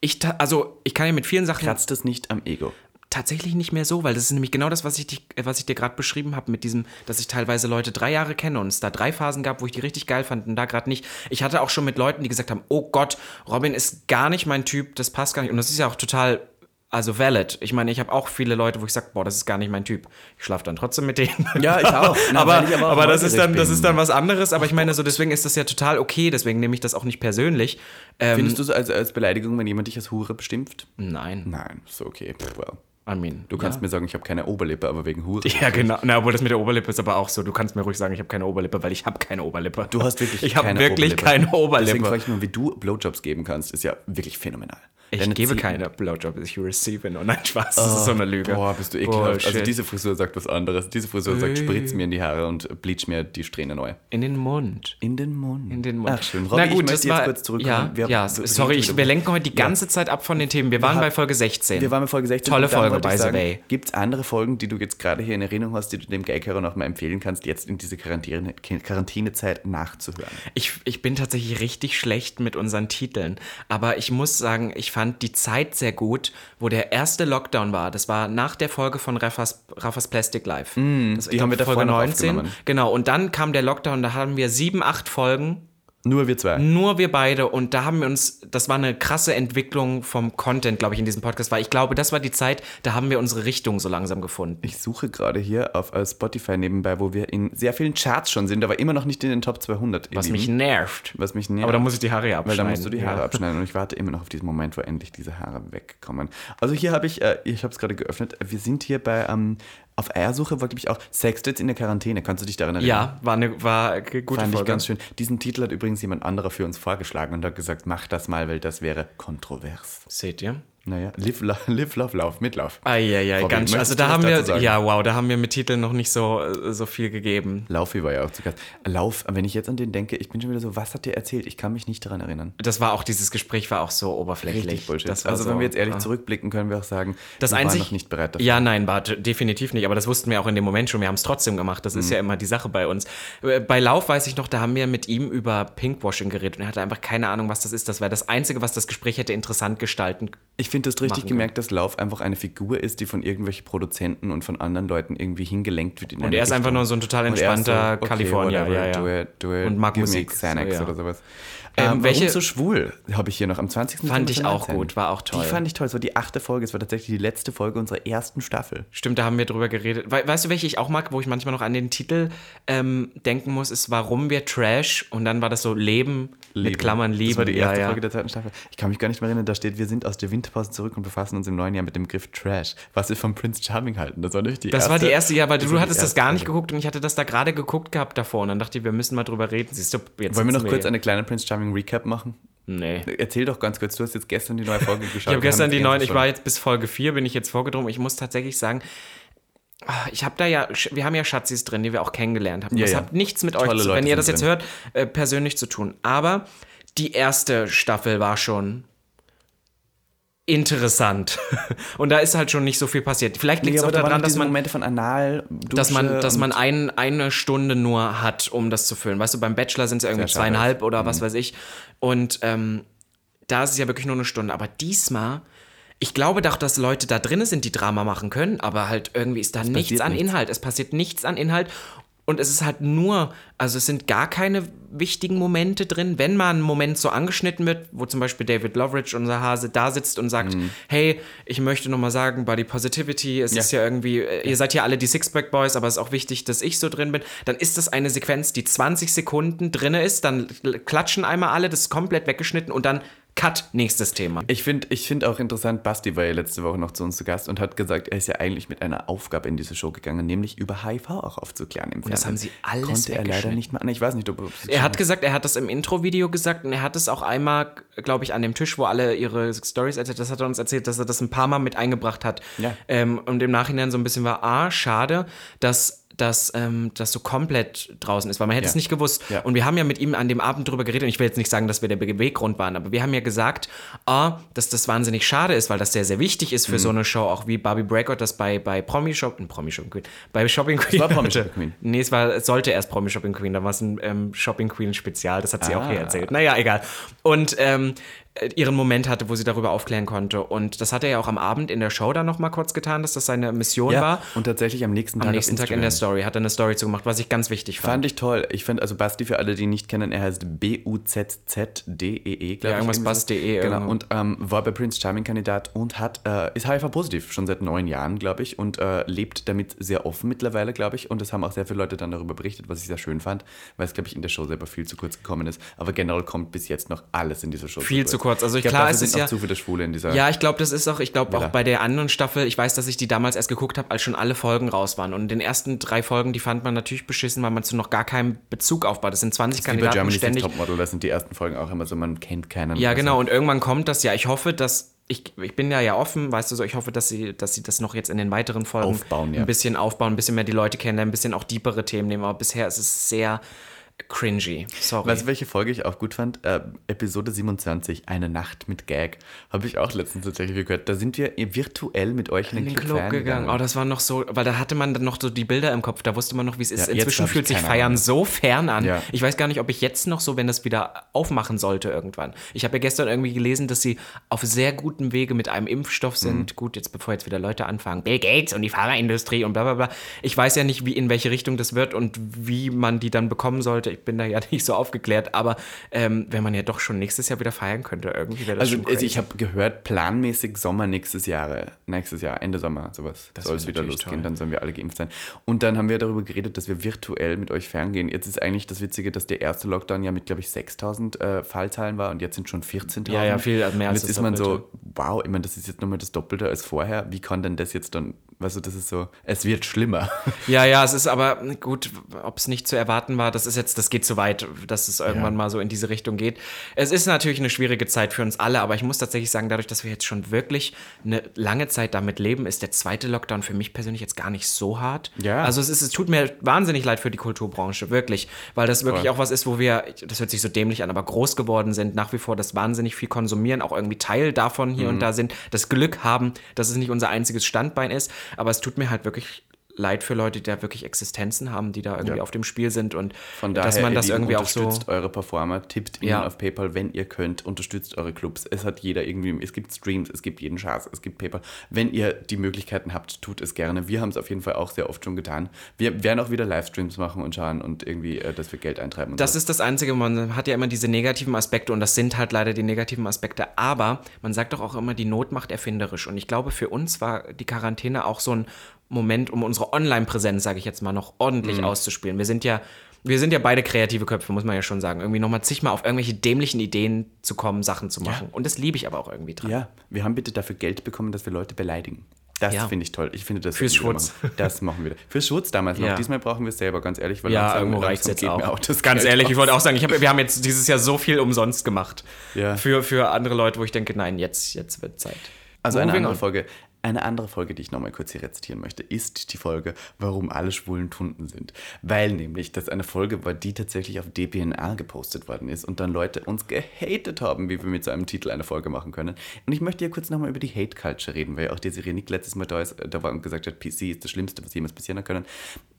ich, also, ich kann ja mit vielen Sachen Kratzt das nicht am Ego? Tatsächlich nicht mehr so, weil das ist nämlich genau das, was ich, dich, äh, was ich dir gerade beschrieben habe, mit diesem, dass ich teilweise Leute drei Jahre kenne und es da drei Phasen gab, wo ich die richtig geil fand und da gerade nicht. Ich hatte auch schon mit Leuten, die gesagt haben, oh Gott, Robin ist gar nicht mein Typ, das passt gar nicht. Und das ist ja auch total, also valid. Ich meine, ich habe auch viele Leute, wo ich sage, boah, das ist gar nicht mein Typ. Ich schlafe dann trotzdem mit denen. Ja, ich auch. Na, aber ich aber aber das, ist dann, das ist dann was anderes. Aber ich meine, so deswegen ist das ja total okay, deswegen nehme ich das auch nicht persönlich. Ähm, Findest du es als, als Beleidigung, wenn jemand dich als Hure bestimmt? nein, Nein, so okay. Well. I mean. Du kannst ja. mir sagen, ich habe keine Oberlippe, aber wegen Hure. Ja, genau. Na, obwohl das mit der Oberlippe ist aber auch so. Du kannst mir ruhig sagen, ich habe keine Oberlippe, weil ich habe keine Oberlippe. Du hast wirklich Ich habe keine wirklich Oberlippe. keine Deswegen Oberlippe. frage ich mich, wie du Blowjobs geben kannst, ist ja wirklich phänomenal. Ich Deine gebe Zähne- keine Blowjob, ich receive nur. Nein, Spaß. Das ist so eine Lüge. Boah, bist du ekelhaft. Also Bullshit. diese Frisur sagt was anderes. Diese Frisur sagt, spritz mir in die Haare und bleach mir die Strähne neu. In den Mund. In den Mund. In den Mund. Ach schön. Robby, ich möchte jetzt kurz zurückkommen. Ja, ja sorry, ich, wir lenken heute die ganze Zeit ab von den Themen. Wir waren haben- bei Folge 16. Wir waren bei Folge 16. Tolle Folge, by the way. Gibt es andere Folgen, die du jetzt gerade hier in Erinnerung hast, die du dem Geighörer noch mal empfehlen kannst, jetzt in diese Quarantäne, Quarantänezeit nachzuhören? Ich, ich bin tatsächlich richtig schlecht mit unseren Titeln. Aber ich muss sagen, ich fand fand die Zeit sehr gut, wo der erste Lockdown war. Das war nach der Folge von Raffas, Raffas Plastic Life. Mm, das, die haben wir Folge 19. Genau, und dann kam der Lockdown, da haben wir sieben, acht Folgen nur wir zwei. Nur wir beide. Und da haben wir uns, das war eine krasse Entwicklung vom Content, glaube ich, in diesem Podcast, weil ich glaube, das war die Zeit, da haben wir unsere Richtung so langsam gefunden. Ich suche gerade hier auf uh, Spotify nebenbei, wo wir in sehr vielen Charts schon sind, aber immer noch nicht in den Top 200. Was mich nervt. Was mich nervt. Aber da muss ich die Haare abschneiden. Weil da musst du die Haare ja. abschneiden und ich warte immer noch auf diesen Moment, wo endlich diese Haare wegkommen. Also hier habe ich, äh, ich habe es gerade geöffnet, wir sind hier bei ähm, auf Eiersuche war, glaube ich, auch Sextits in der Quarantäne. Kannst du dich daran erinnern? Ja, war eine war gute Fand Folge. ich ganz schön. Diesen Titel hat übrigens jemand anderer für uns vorgeschlagen und hat gesagt, mach das mal, weil das wäre kontrovers. Seht ihr? Naja, live, live, love, lauf, Mitlauf. Ah, ja, ja, ganz schön. Also da haben wir, ja, wow, da haben wir mit Titeln noch nicht so, so viel gegeben. Laufi war ja auch zu Gast. Lauf, wenn ich jetzt an den denke, ich bin schon wieder so, was hat der erzählt? Ich kann mich nicht daran erinnern. Das war auch, dieses Gespräch war auch so oberflächlich. Richtig Bullshit. also so, wenn wir jetzt ehrlich ah. zurückblicken, können wir auch sagen, das einzig, noch nicht bereit dafür. Ja, nein, war definitiv nicht, aber das wussten wir auch in dem Moment schon, wir haben es trotzdem gemacht. Das mhm. ist ja immer die Sache bei uns. Äh, bei Lauf weiß ich noch, da haben wir mit ihm über Pinkwashing geredet und er hatte einfach keine Ahnung, was das ist. Das war das Einzige, was das Gespräch hätte interessant gestalten Ich finde das richtig gemerkt, dass Lauf einfach eine Figur ist, die von irgendwelchen Produzenten und von anderen Leuten irgendwie hingelenkt wird. und er ist einfach nur so ein total entspannter so, okay, Kalifornier. Ja, ja. Do it, do it, und mag Musik. Xanax so, ja. oder sowas. Ähm, ähm, welche so schwul habe ich hier noch am 20. Fand ich auch gut, war auch toll. Die fand ich toll. Es war die achte Folge. Es war tatsächlich die letzte Folge unserer ersten Staffel. Stimmt, da haben wir drüber geredet. We weißt du, welche ich auch mag, wo ich manchmal noch an den Titel ähm, denken muss, ist Warum wir Trash und dann war das so Leben, Leben. mit Klammern Liebe. Das war die erste ja, Folge der zweiten Staffel. Ich kann mich gar nicht mehr erinnern, da steht, wir sind aus der Winterpause zurück und befassen uns im neuen Jahr mit dem Griff Trash. Was wir von Prince Charming halten. Das war nicht die das erste. Das war die erste, ja, weil du hattest das gar nicht geguckt und ich hatte das da gerade geguckt gehabt davor und dann dachte ich, wir müssen mal drüber reden. Siehst du, jetzt Wollen wir noch kurz eine kleine Prince Charming Recap machen? Nee. Erzähl doch ganz kurz, du hast jetzt gestern die neue Folge geschaut. ich habe gestern die neue, ich war jetzt bis Folge 4, bin ich jetzt vorgedrungen. Ich muss tatsächlich sagen, ich habe da ja, wir haben ja Schatzis drin, die wir auch kennengelernt haben. Ja, das ja. hat nichts mit Tolle euch, Leute wenn ihr das jetzt drin. hört, äh, persönlich zu tun. Aber die erste Staffel war schon interessant. Und da ist halt schon nicht so viel passiert. Vielleicht liegt es nee, auch daran, dass man Momente von Anal, dass man, dass man ein, eine Stunde nur hat, um das zu füllen. Weißt du, beim Bachelor sind es ja irgendwie zweieinhalb oder mhm. was weiß ich. Und ähm, da ist es ja wirklich nur eine Stunde. Aber diesmal, ich glaube doch, dass Leute da drin sind, die Drama machen können, aber halt irgendwie ist da es nichts an nichts. Inhalt. Es passiert nichts an Inhalt. Und es ist halt nur, also es sind gar keine wichtigen Momente drin. Wenn mal ein Moment so angeschnitten wird, wo zum Beispiel David Loveridge, unser Hase, da sitzt und sagt, mhm. hey, ich möchte nochmal sagen, Body Positivity, es ja. ist ja irgendwie, äh, ihr seid ja alle die Sixpack Boys, aber es ist auch wichtig, dass ich so drin bin, dann ist das eine Sequenz, die 20 Sekunden drin ist, dann klatschen einmal alle, das ist komplett weggeschnitten und dann Cut, nächstes Thema. Ich finde ich find auch interessant, Basti war ja letzte Woche noch zu uns zu Gast und hat gesagt, er ist ja eigentlich mit einer Aufgabe in diese Show gegangen, nämlich über HIV auch aufzuklären im Fernsehen. Und das haben sie alles Konnte er leider nicht machen. Ich weiß nicht, ob Er hat gesagt, er hat das im Intro-Video gesagt und er hat es auch einmal, glaube ich, an dem Tisch, wo alle ihre Stories erzählt, das hat er uns erzählt, dass er das ein paar Mal mit eingebracht hat. Ja. Ähm, und im Nachhinein so ein bisschen war, ah, schade, dass dass ähm, das so komplett draußen ist, weil man hätte ja. es nicht gewusst. Ja. Und wir haben ja mit ihm an dem Abend darüber geredet, und ich will jetzt nicht sagen, dass wir der Beweggrund waren, aber wir haben ja gesagt, oh, dass das wahnsinnig schade ist, weil das sehr, sehr wichtig ist für mhm. so eine Show, auch wie Barbie Breakout das bei, bei Promi Shopping, Promi Shopping Queen, bei Shopping Queen. Es war Promi Shopping Queen. Nee, es, war, es sollte erst Promi Shopping Queen, da war es ein ähm, Shopping Queen Spezial, das hat sie ah. auch hier erzählt. Naja, egal. Und ähm, äh, ihren Moment hatte, wo sie darüber aufklären konnte. Und das hat er ja auch am Abend in der Show dann nochmal kurz getan, dass das seine Mission ja, war. Und tatsächlich am nächsten Tag. Am nächsten Tag in der Story hat er eine Story zugemacht, was ich ganz wichtig fand. Fand ich toll. Ich finde, also Basti, für alle, die ihn nicht kennen, er heißt B-U-Z-Z-D-E-E, glaube ja, ich. Irgendwas Basti.de. Genau. Und ähm, war bei Prince Charming Kandidat und hat, äh, ist HIV-positiv, schon seit neun Jahren, glaube ich, und äh, lebt damit sehr offen mittlerweile, glaube ich. Und es haben auch sehr viele Leute dann darüber berichtet, was ich sehr schön fand, weil es, glaube ich, in der Show selber viel zu kurz gekommen ist. Aber generell kommt bis jetzt noch alles in dieser Show. Viel zu kurz. Also ich, klar, es sind ja, zu viele Schwule in dieser. Ja, ich glaube, das ist auch, ich glaube auch bei der anderen Staffel, ich weiß, dass ich die damals erst geguckt habe, als schon alle Folgen raus waren. Und in den ersten drei Folgen, die fand man natürlich beschissen, weil man zu noch gar keinen Bezug aufbaut. Das sind 20 das Kandidaten. Germany's ständig. Topmodel, das sind die ersten Folgen auch immer so, man kennt keinen. Ja, genau. Und irgendwann kommt das ja. Ich hoffe, dass ich, ich bin ja ja offen, weißt du so, ich hoffe, dass sie, dass sie das noch jetzt in den weiteren Folgen aufbauen, ja. ein bisschen aufbauen, ein bisschen mehr die Leute kennenlernen, ein bisschen auch diepere Themen nehmen. Aber bisher ist es sehr cringy. Sorry. Weißt du, welche Folge ich auch gut fand? Äh, Episode 27, Eine Nacht mit Gag. Habe ich auch letztens tatsächlich gehört. Da sind wir virtuell mit euch in den, in den Club, Club gegangen. Oh, das war noch so, weil da hatte man dann noch so die Bilder im Kopf, da wusste man noch, wie es ist. Ja, Inzwischen fühlt sich Feiern Ahnung. so fern an. Ja. Ich weiß gar nicht, ob ich jetzt noch so, wenn das wieder aufmachen sollte irgendwann. Ich habe ja gestern irgendwie gelesen, dass sie auf sehr gutem Wege mit einem Impfstoff sind. Mhm. Gut, jetzt bevor jetzt wieder Leute anfangen, Bill Gates und die Pharmaindustrie und bla bla bla. Ich weiß ja nicht, wie in welche Richtung das wird und wie man die dann bekommen sollte. Ich bin da ja nicht so aufgeklärt, aber ähm, wenn man ja doch schon nächstes Jahr wieder feiern könnte, irgendwie wäre das Also, schon also ich habe gehört, planmäßig Sommer nächstes Jahr, nächstes Jahr, Ende Sommer, sowas, Das soll es wieder losgehen, toll. dann sollen wir alle geimpft sein. Und dann haben wir darüber geredet, dass wir virtuell mit euch ferngehen. Jetzt ist eigentlich das Witzige, dass der erste Lockdown ja mit, glaube ich, 6000 äh, Fallzahlen war und jetzt sind schon 14.000. Ja, ja, viel mehr Und als jetzt das ist man so, wow, ich meine, das ist jetzt nochmal das Doppelte als vorher. Wie kann denn das jetzt dann, weißt du, das ist so, es wird schlimmer. Ja, ja, es ist aber gut, ob es nicht zu erwarten war, das ist jetzt, das geht zu weit, dass es irgendwann Ja. mal so in diese Richtung geht. Es ist natürlich eine schwierige Zeit für uns alle, aber ich muss tatsächlich sagen, dadurch, dass wir jetzt schon wirklich eine lange Zeit damit leben, ist der zweite Lockdown für mich persönlich jetzt gar nicht so hart. Ja. Also es ist, es tut mir wahnsinnig leid für die Kulturbranche, wirklich, weil das wirklich Voll. auch was ist, wo wir, das hört sich so dämlich an, aber groß geworden sind, nach wie vor das wahnsinnig viel konsumieren, auch irgendwie Teil davon hier Mhm. und da sind, das Glück haben, dass es nicht unser einziges Standbein ist, aber es tut mir halt wirklich leid für Leute, die da wirklich Existenzen haben, die da irgendwie Ja. auf dem Spiel sind und Von daher, dass man das irgendwie auch so. unterstützt eure Performer, tippt ihnen Ja. auf PayPal, wenn ihr könnt, unterstützt eure Clubs. Es hat jeder irgendwie, es gibt Streams, es gibt jeden Schatz, es gibt PayPal. Wenn ihr die Möglichkeiten habt, tut es gerne. Wir haben es auf jeden Fall auch sehr oft schon getan. Wir werden auch wieder Livestreams machen und schauen und irgendwie, äh, dass wir Geld eintreiben. Das so. ist das Einzige, man hat ja immer diese negativen Aspekte und das sind halt leider die negativen Aspekte. Aber man sagt doch auch immer, die Not macht erfinderisch. Und ich glaube, für uns war die Quarantäne auch so ein Moment, um unsere Online-Präsenz, sage ich jetzt mal, noch ordentlich Mhm. auszuspielen. Wir sind ja, wir sind ja beide kreative Köpfe, muss man ja schon sagen. Irgendwie nochmal zigmal auf irgendwelche dämlichen Ideen zu kommen, Sachen zu machen. Und das liebe ich aber auch irgendwie dran. ja, wir haben bitte dafür Geld bekommen, dass wir Leute beleidigen. Das Ja. finde ich toll. Ich finde das Fürs Schutz. machen. Das machen wir. Fürs Schutz damals noch. Ja. Diesmal brauchen wir es selber, ganz ehrlich. Weil Ja, irgendwo reicht es jetzt auch. auch das Ganz Geld ehrlich, aus. ich wollte auch sagen, hab, wir haben jetzt dieses Jahr so viel umsonst gemacht. Ja. Für, für andere Leute, wo ich denke, nein, jetzt, jetzt wird Zeit. Also eine Moving andere on. Folge, eine andere Folge, die ich nochmal kurz hier rezitieren möchte, ist die Folge, warum alle schwulen Tunden sind. Weil nämlich das eine Folge war, die tatsächlich auf DPNR gepostet worden ist und dann Leute uns gehatet haben, wie wir mit so einem Titel eine Folge machen können. Und ich möchte hier kurz nochmal über die Hate Culture reden, weil auch Desiree Nick letztes Mal da, ist, da war und gesagt hat, PC ist das Schlimmste, was jemals passieren können.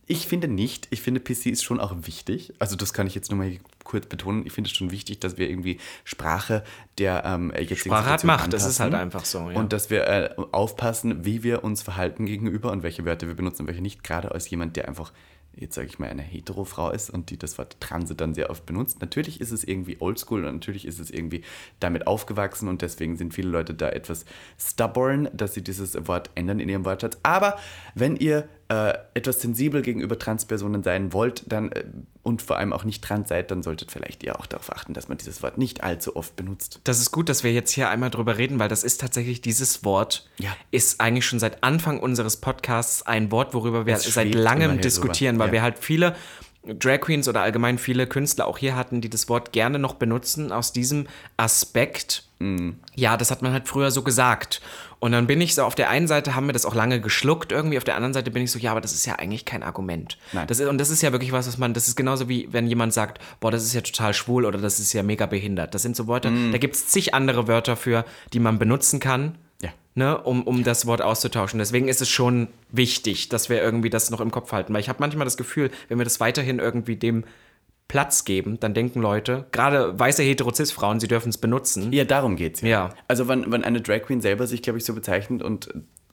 Ich finde nicht. Ich finde, PC ist schon auch wichtig. Also das kann ich jetzt nur mal kurz betonen. Ich finde es schon wichtig, dass wir irgendwie Sprache der ähm, jetzigen Sprache hat Macht, das ist halt einfach so. Ja. Und dass wir äh, aufpassen, wie wir uns verhalten gegenüber und welche Wörter wir benutzen und welche nicht. Gerade als jemand, der einfach, jetzt sage ich mal, eine Hetero-Frau ist und die das Wort Transe dann sehr oft benutzt. Natürlich ist es irgendwie oldschool und natürlich ist es irgendwie damit aufgewachsen und deswegen sind viele Leute da etwas stubborn, dass sie dieses Wort ändern in ihrem Wortschatz. Aber wenn ihr äh, etwas sensibel gegenüber Transpersonen sein wollt dann, äh, und vor allem auch nicht trans seid, dann solltet vielleicht ihr auch darauf achten, dass man dieses Wort nicht allzu oft benutzt. Das ist gut, dass wir jetzt hier einmal drüber reden, weil das ist tatsächlich dieses Wort, Ja. ist eigentlich schon seit Anfang unseres Podcasts ein Wort, worüber wir seit langem diskutieren, drüber, weil ja. wir halt viele Drag Queens oder allgemein viele Künstler auch hier hatten, die das Wort gerne noch benutzen aus diesem Aspekt. Mhm. Ja, das hat man halt früher so gesagt. Und dann bin ich so, auf der einen Seite haben wir das auch lange geschluckt irgendwie, auf der anderen Seite bin ich so, ja, aber das ist ja eigentlich kein Argument. Nein. Das ist, und das ist ja wirklich was, was man, das ist genauso wie wenn jemand sagt, boah, das ist ja total schwul oder das ist ja mega behindert. Das sind so Worte, Mhm. da gibt es zig andere Wörter für, die man benutzen kann, Ja. ne, um, um das Wort auszutauschen. Deswegen ist es schon wichtig, dass wir irgendwie das noch im Kopf halten. Weil ich habe manchmal das Gefühl, wenn wir das weiterhin irgendwie dem Platz geben, dann denken Leute, gerade weiße Heterozis-Frauen, sie dürfen es benutzen. Ja, darum geht's ja. Ja. Also wenn, wenn eine Drag Queen selber sich, glaube ich, so bezeichnet und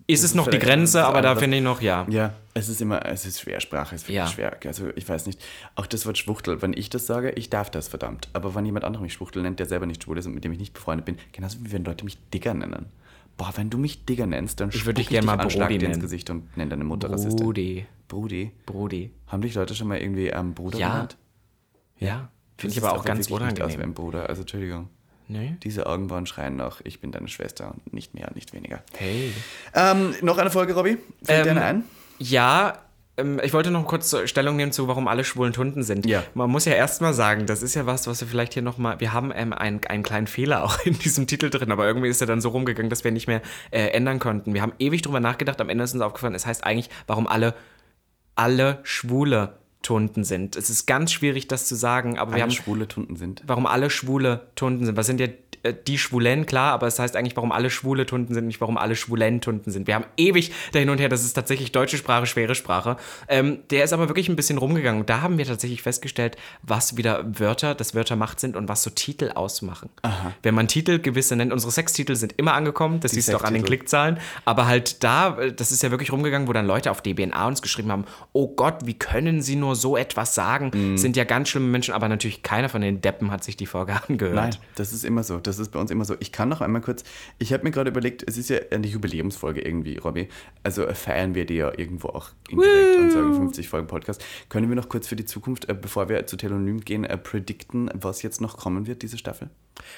Ist es noch die Grenze, aber da finde ich noch, ja. Ja, es ist immer, es ist schwer, Sprache ist wirklich Ja. schwer. Also ich weiß nicht, auch das Wort Schwuchtel, wenn ich das sage, ich darf das verdammt. Aber wenn jemand anderes mich Schwuchtel nennt, der selber nicht schwul ist und mit dem ich nicht befreundet bin, genauso wie wenn Leute mich Digger nennen. Boah, wenn du mich Digger nennst, dann Ich würd dich spuck gern mal an, Brudi dir ins. Gesicht und nenn deine Mutter Rassistin. Brudi. Brudi. Brudi. Haben dich Leute schon mal irgendwie ähm, Bruder Ja. genannt? Ja. Finde ich aber auch ganz wirklich nicht aus unangenehm. ein Bruder, also Entschuldigung. Nee. Diese Augenbrauen schreien noch, ich bin deine Schwester und nicht mehr, nicht weniger. Hey. Ähm, noch eine Folge, Robby? Fällt dir Ähm, eine ein? Ja, ähm, ich wollte noch kurz Stellung nehmen zu, warum alle schwulen Tunden sind. Ja. Man muss ja erstmal sagen, das ist ja was, was wir vielleicht hier nochmal, wir haben ähm, einen, einen kleinen Fehler auch in diesem Titel drin, aber irgendwie ist er dann so rumgegangen, dass wir nicht mehr äh, ändern konnten. Wir haben ewig drüber nachgedacht, am Ende ist uns aufgefallen, es heißt eigentlich, warum alle, alle Schwule Tunden sind. Es ist ganz schwierig, das zu sagen, aber wir Alle haben schwule Tunden sind. warum alle schwule Tunden sind. Was sind ja äh, die Schwulen, klar, aber es heißt eigentlich, warum alle schwule Tunden sind, nicht warum alle Schwulen Tunden sind. Wir haben ewig dahin und her, das ist tatsächlich deutsche Sprache, schwere Sprache. Ähm, der ist aber wirklich ein bisschen rumgegangen. Da haben wir tatsächlich festgestellt, was wieder Wörter, das Wörtermacht sind und was so Titel ausmachen. Wenn man Titel gewisse nennt, unsere Sextitel sind immer angekommen, das siehst du auch an den. Klickzahlen, aber halt da, äh, das ist ja wirklich rumgegangen, wo dann Leute auf DBNA uns geschrieben haben, oh Gott, wie können sie nur so etwas sagen? Mhm. Sind ja ganz schlimme Menschen, aber natürlich keiner von den Deppen hat sich die Folge angehört. Nein, das ist immer so. Das ist bei uns immer so. Ich kann noch einmal kurz, ich habe mir gerade überlegt, es ist ja eine Jubiläumsfolge irgendwie, Robby. Also äh, feiern wir die ja irgendwo auch indirekt und sagen 50 Folgen Podcast. Können wir noch kurz für die Zukunft, äh, bevor wir zu Telonym gehen, äh, predikten, was jetzt noch kommen wird, diese Staffel?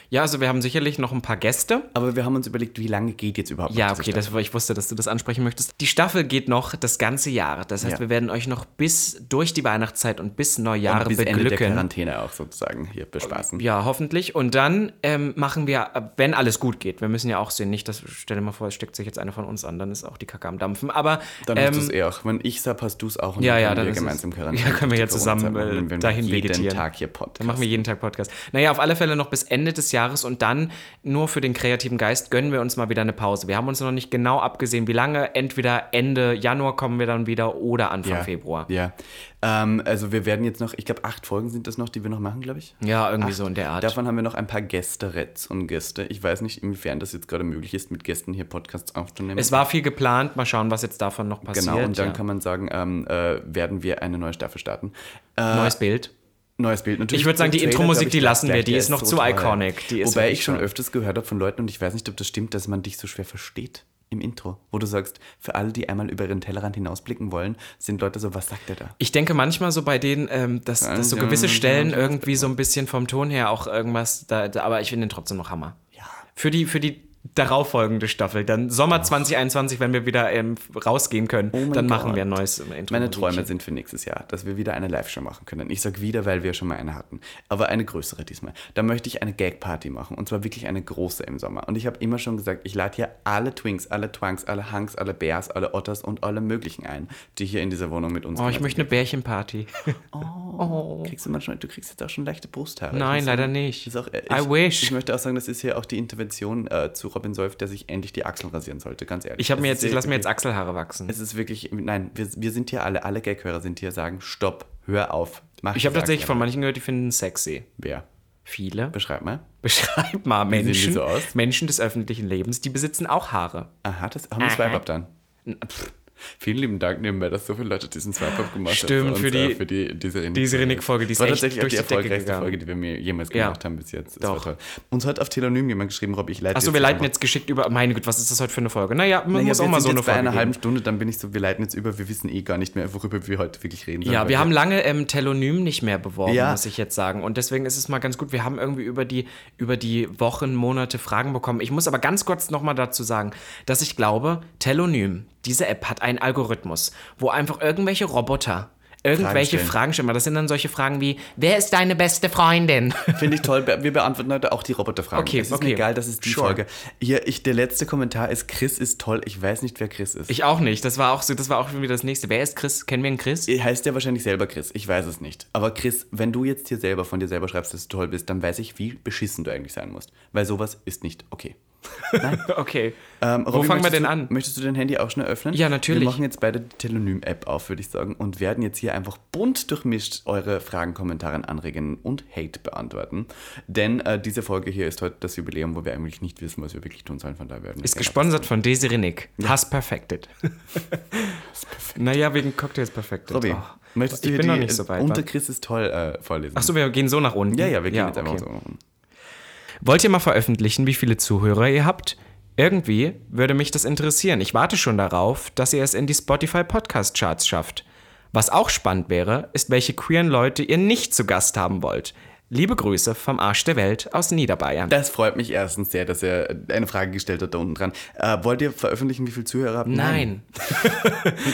Ja, also wir haben sicherlich noch ein paar Gäste. Aber wir haben uns überlegt, wie lange geht jetzt überhaupt Ja, okay, das, ich wusste, dass du das ansprechen möchtest. Die Staffel geht noch das ganze Jahr. Das heißt, Ja. wir werden euch noch bis durch die Weihnachtszeit und bis Neujahr Und bis Ende der beglücken. Quarantäne auch sozusagen hier bespaßen. Ja, hoffentlich. Und dann ähm, machen wir, wenn alles gut geht, wir müssen ja auch sehen, nicht, dass, stell dir mal vor, es steckt sich jetzt einer von uns an, dann ist auch die Kacke am Dampfen. Aber Dann ähm, hast du es eh auch. Wenn ich sag, hast du es auch. Und Ja, ja, dann wir ist es- gemeinsam Quarantäne. Ja, können wir ja zusammen, äh, machen, wenn wir dahin jeden vegetieren. Tag hier Podcast. Dann machen wir jeden Tag Podcast. Naja, auf alle Fälle noch bis Ende des Jahres und dann nur für den kreativen Geist gönnen wir uns mal wieder eine Pause. Wir haben uns noch nicht genau abgesehen, wie lange. Entweder Ende Januar kommen wir dann wieder oder Anfang ja, Februar. Ja. Ähm, also wir werden jetzt noch, ich glaube, acht Folgen sind das noch, die wir noch machen, glaube ich. Ja, irgendwie so in der Art. Davon haben wir noch ein paar Gästeretts und Gäste. Ich weiß nicht, inwiefern das jetzt gerade möglich ist, mit Gästen hier Podcasts aufzunehmen. Es war viel geplant. Mal schauen, was jetzt davon noch passiert. Genau, und dann ja. kann man sagen, ähm, äh, werden wir eine neue Staffel starten. Äh, Neues Bild. Neues Bild natürlich. Ich würd sagen, die Intro-Musik, die lassen wir, die ist noch zu toll. iconic. Wobei ich schon öfters gehört habe von Leuten, und ich weiß nicht, ob das stimmt, dass man dich so schwer versteht im Intro. Wo du sagst, für alle, die einmal über ihren Tellerrand hinausblicken wollen, sind Leute so, was sagt der da? Ich denke manchmal so bei denen, ähm, dass, dass so gewisse Stellen irgendwie so ein bisschen vom Ton her auch irgendwas, da, da, aber ich finde den trotzdem noch Hammer. Ja. Für die, für die darauffolgende Staffel, dann Sommer 2021, wenn wir wieder ähm, rausgehen können, Oh dann machen Gott. wir ein neues ähm, Intro. Meine Träume sind für nächstes Jahr, dass wir wieder eine Live-Show machen können. Ich sage wieder, weil wir schon mal eine hatten. Aber eine größere diesmal. Da möchte ich eine Gag-Party machen. Und zwar wirklich eine große im Sommer. Und ich habe immer schon gesagt, ich lade hier alle Twinks, alle Twanks, alle Hunks, alle Bears, alle Otters und alle möglichen ein, die hier in dieser Wohnung mit uns Oh, ich möchte eine Bärchenparty. Kriegst du, manchmal, du kriegst jetzt auch schon leichte Brusthaare. Nein, leider sagen, nicht. auch, äh, I ich, wish. Ich möchte auch sagen, das ist hier auch die Intervention äh, zu Robin Solf, der sich endlich die Achseln rasieren sollte, ganz ehrlich. Ich habe mir jetzt, ich lasse mir jetzt Achselhaare wachsen. Es ist wirklich, nein, wir, wir sind hier alle, alle Gag-Hörer sind hier, sagen, stopp, hör auf. Mach Ich habe tatsächlich von manchen gehört, die finden es sexy. Wer? Viele. Beschreib mal. Beschreib mal Menschen, so aus? Menschen des öffentlichen Lebens, die besitzen auch Haare. Aha, das haben wir. Swipe-Up dann. Vielen lieben Dank nebenbei, dass so viele Leute diesen Swipe-Up gemacht Stimmt, haben. für die- äh, für die, diese Renick- diese Renick-Folge, die ist war echt tatsächlich durch die die erfolgreichste. Folge, die wir mir jemals Ja. gemacht haben bis jetzt. Doch. Uns hat auf Telonym jemand geschrieben, Rob, ich leite Achso, wir leiten jetzt geschickt über. Meine Güte, was ist das heute für eine Folge? Naja, man Naja, muss wir auch mal so eine jetzt bei Folge. einer geben. halben Stunde, dann bin ich so, wir leiten jetzt über, wir wissen eh gar nicht mehr, worüber wir heute wirklich reden Ja, wir haben lange ähm, Telonym nicht mehr beworben, Ja. muss ich jetzt sagen. Und deswegen ist es mal ganz gut. Wir haben irgendwie über die, über die Wochen, Monate Fragen bekommen. Ich muss aber ganz kurz nochmal dazu sagen, dass ich glaube, Telonym, diese App hat einen Algorithmus, wo einfach irgendwelche Roboter irgendwelche stellen. Fragen stellen. Das sind dann solche Fragen wie, wer ist deine beste Freundin? Finde ich toll. Wir beantworten heute auch die Roboterfragen. Okay, es ist okay. mir egal, das ist die Sure. Folge. Hier, ich, der letzte Kommentar ist, Chris ist toll. Ich weiß nicht, wer Chris ist. Ich auch nicht. Das war auch so, das war auch schon wieder das nächste. Wer ist Chris? Kennen wir einen Chris? heißt ja wahrscheinlich selber Chris. Ich weiß es nicht. Aber Chris, wenn du jetzt hier selber von dir selber schreibst, dass du toll bist, dann weiß ich, wie beschissen du eigentlich sein musst. Weil sowas ist nicht okay. Okay. Ähm, Wo Robby, fangen wir denn du, an? Möchtest du dein Handy auch schnell öffnen? Ja, natürlich. Wir machen jetzt beide die Telonym-App auf, würde ich sagen, und werden jetzt hier einfach bunt durchmischt eure Fragen, Kommentare, Anregungen und Hate beantworten. Denn äh, diese Folge hier ist heute das Jubiläum, wo wir eigentlich nicht wissen, was wir wirklich tun sollen. Von daher werden Ist gesponsert von Desiree Nick. Hass Perfected. naja, wegen Cocktails Perfected. Robby, Oh. möchtest du ich hier bin die noch nicht so weit. Unter? Chris ist toll äh, vorlesen? Achso, wir gehen so nach unten. Ja, ja, wir gehen jetzt einfach okay. so. Wollt ihr mal veröffentlichen, wie viele Zuhörer ihr habt? Irgendwie würde mich das interessieren. Ich warte schon darauf, dass ihr es in die Spotify Podcast Charts schafft. Was auch spannend wäre, ist, welche queeren Leute ihr nicht zu Gast haben wollt. Liebe Grüße vom Arsch der Welt aus Niederbayern. Das freut mich erstens sehr, dass er eine Frage gestellt hat da unten dran. Äh, wollt ihr veröffentlichen, wie viele Zuhörer habt? Nein.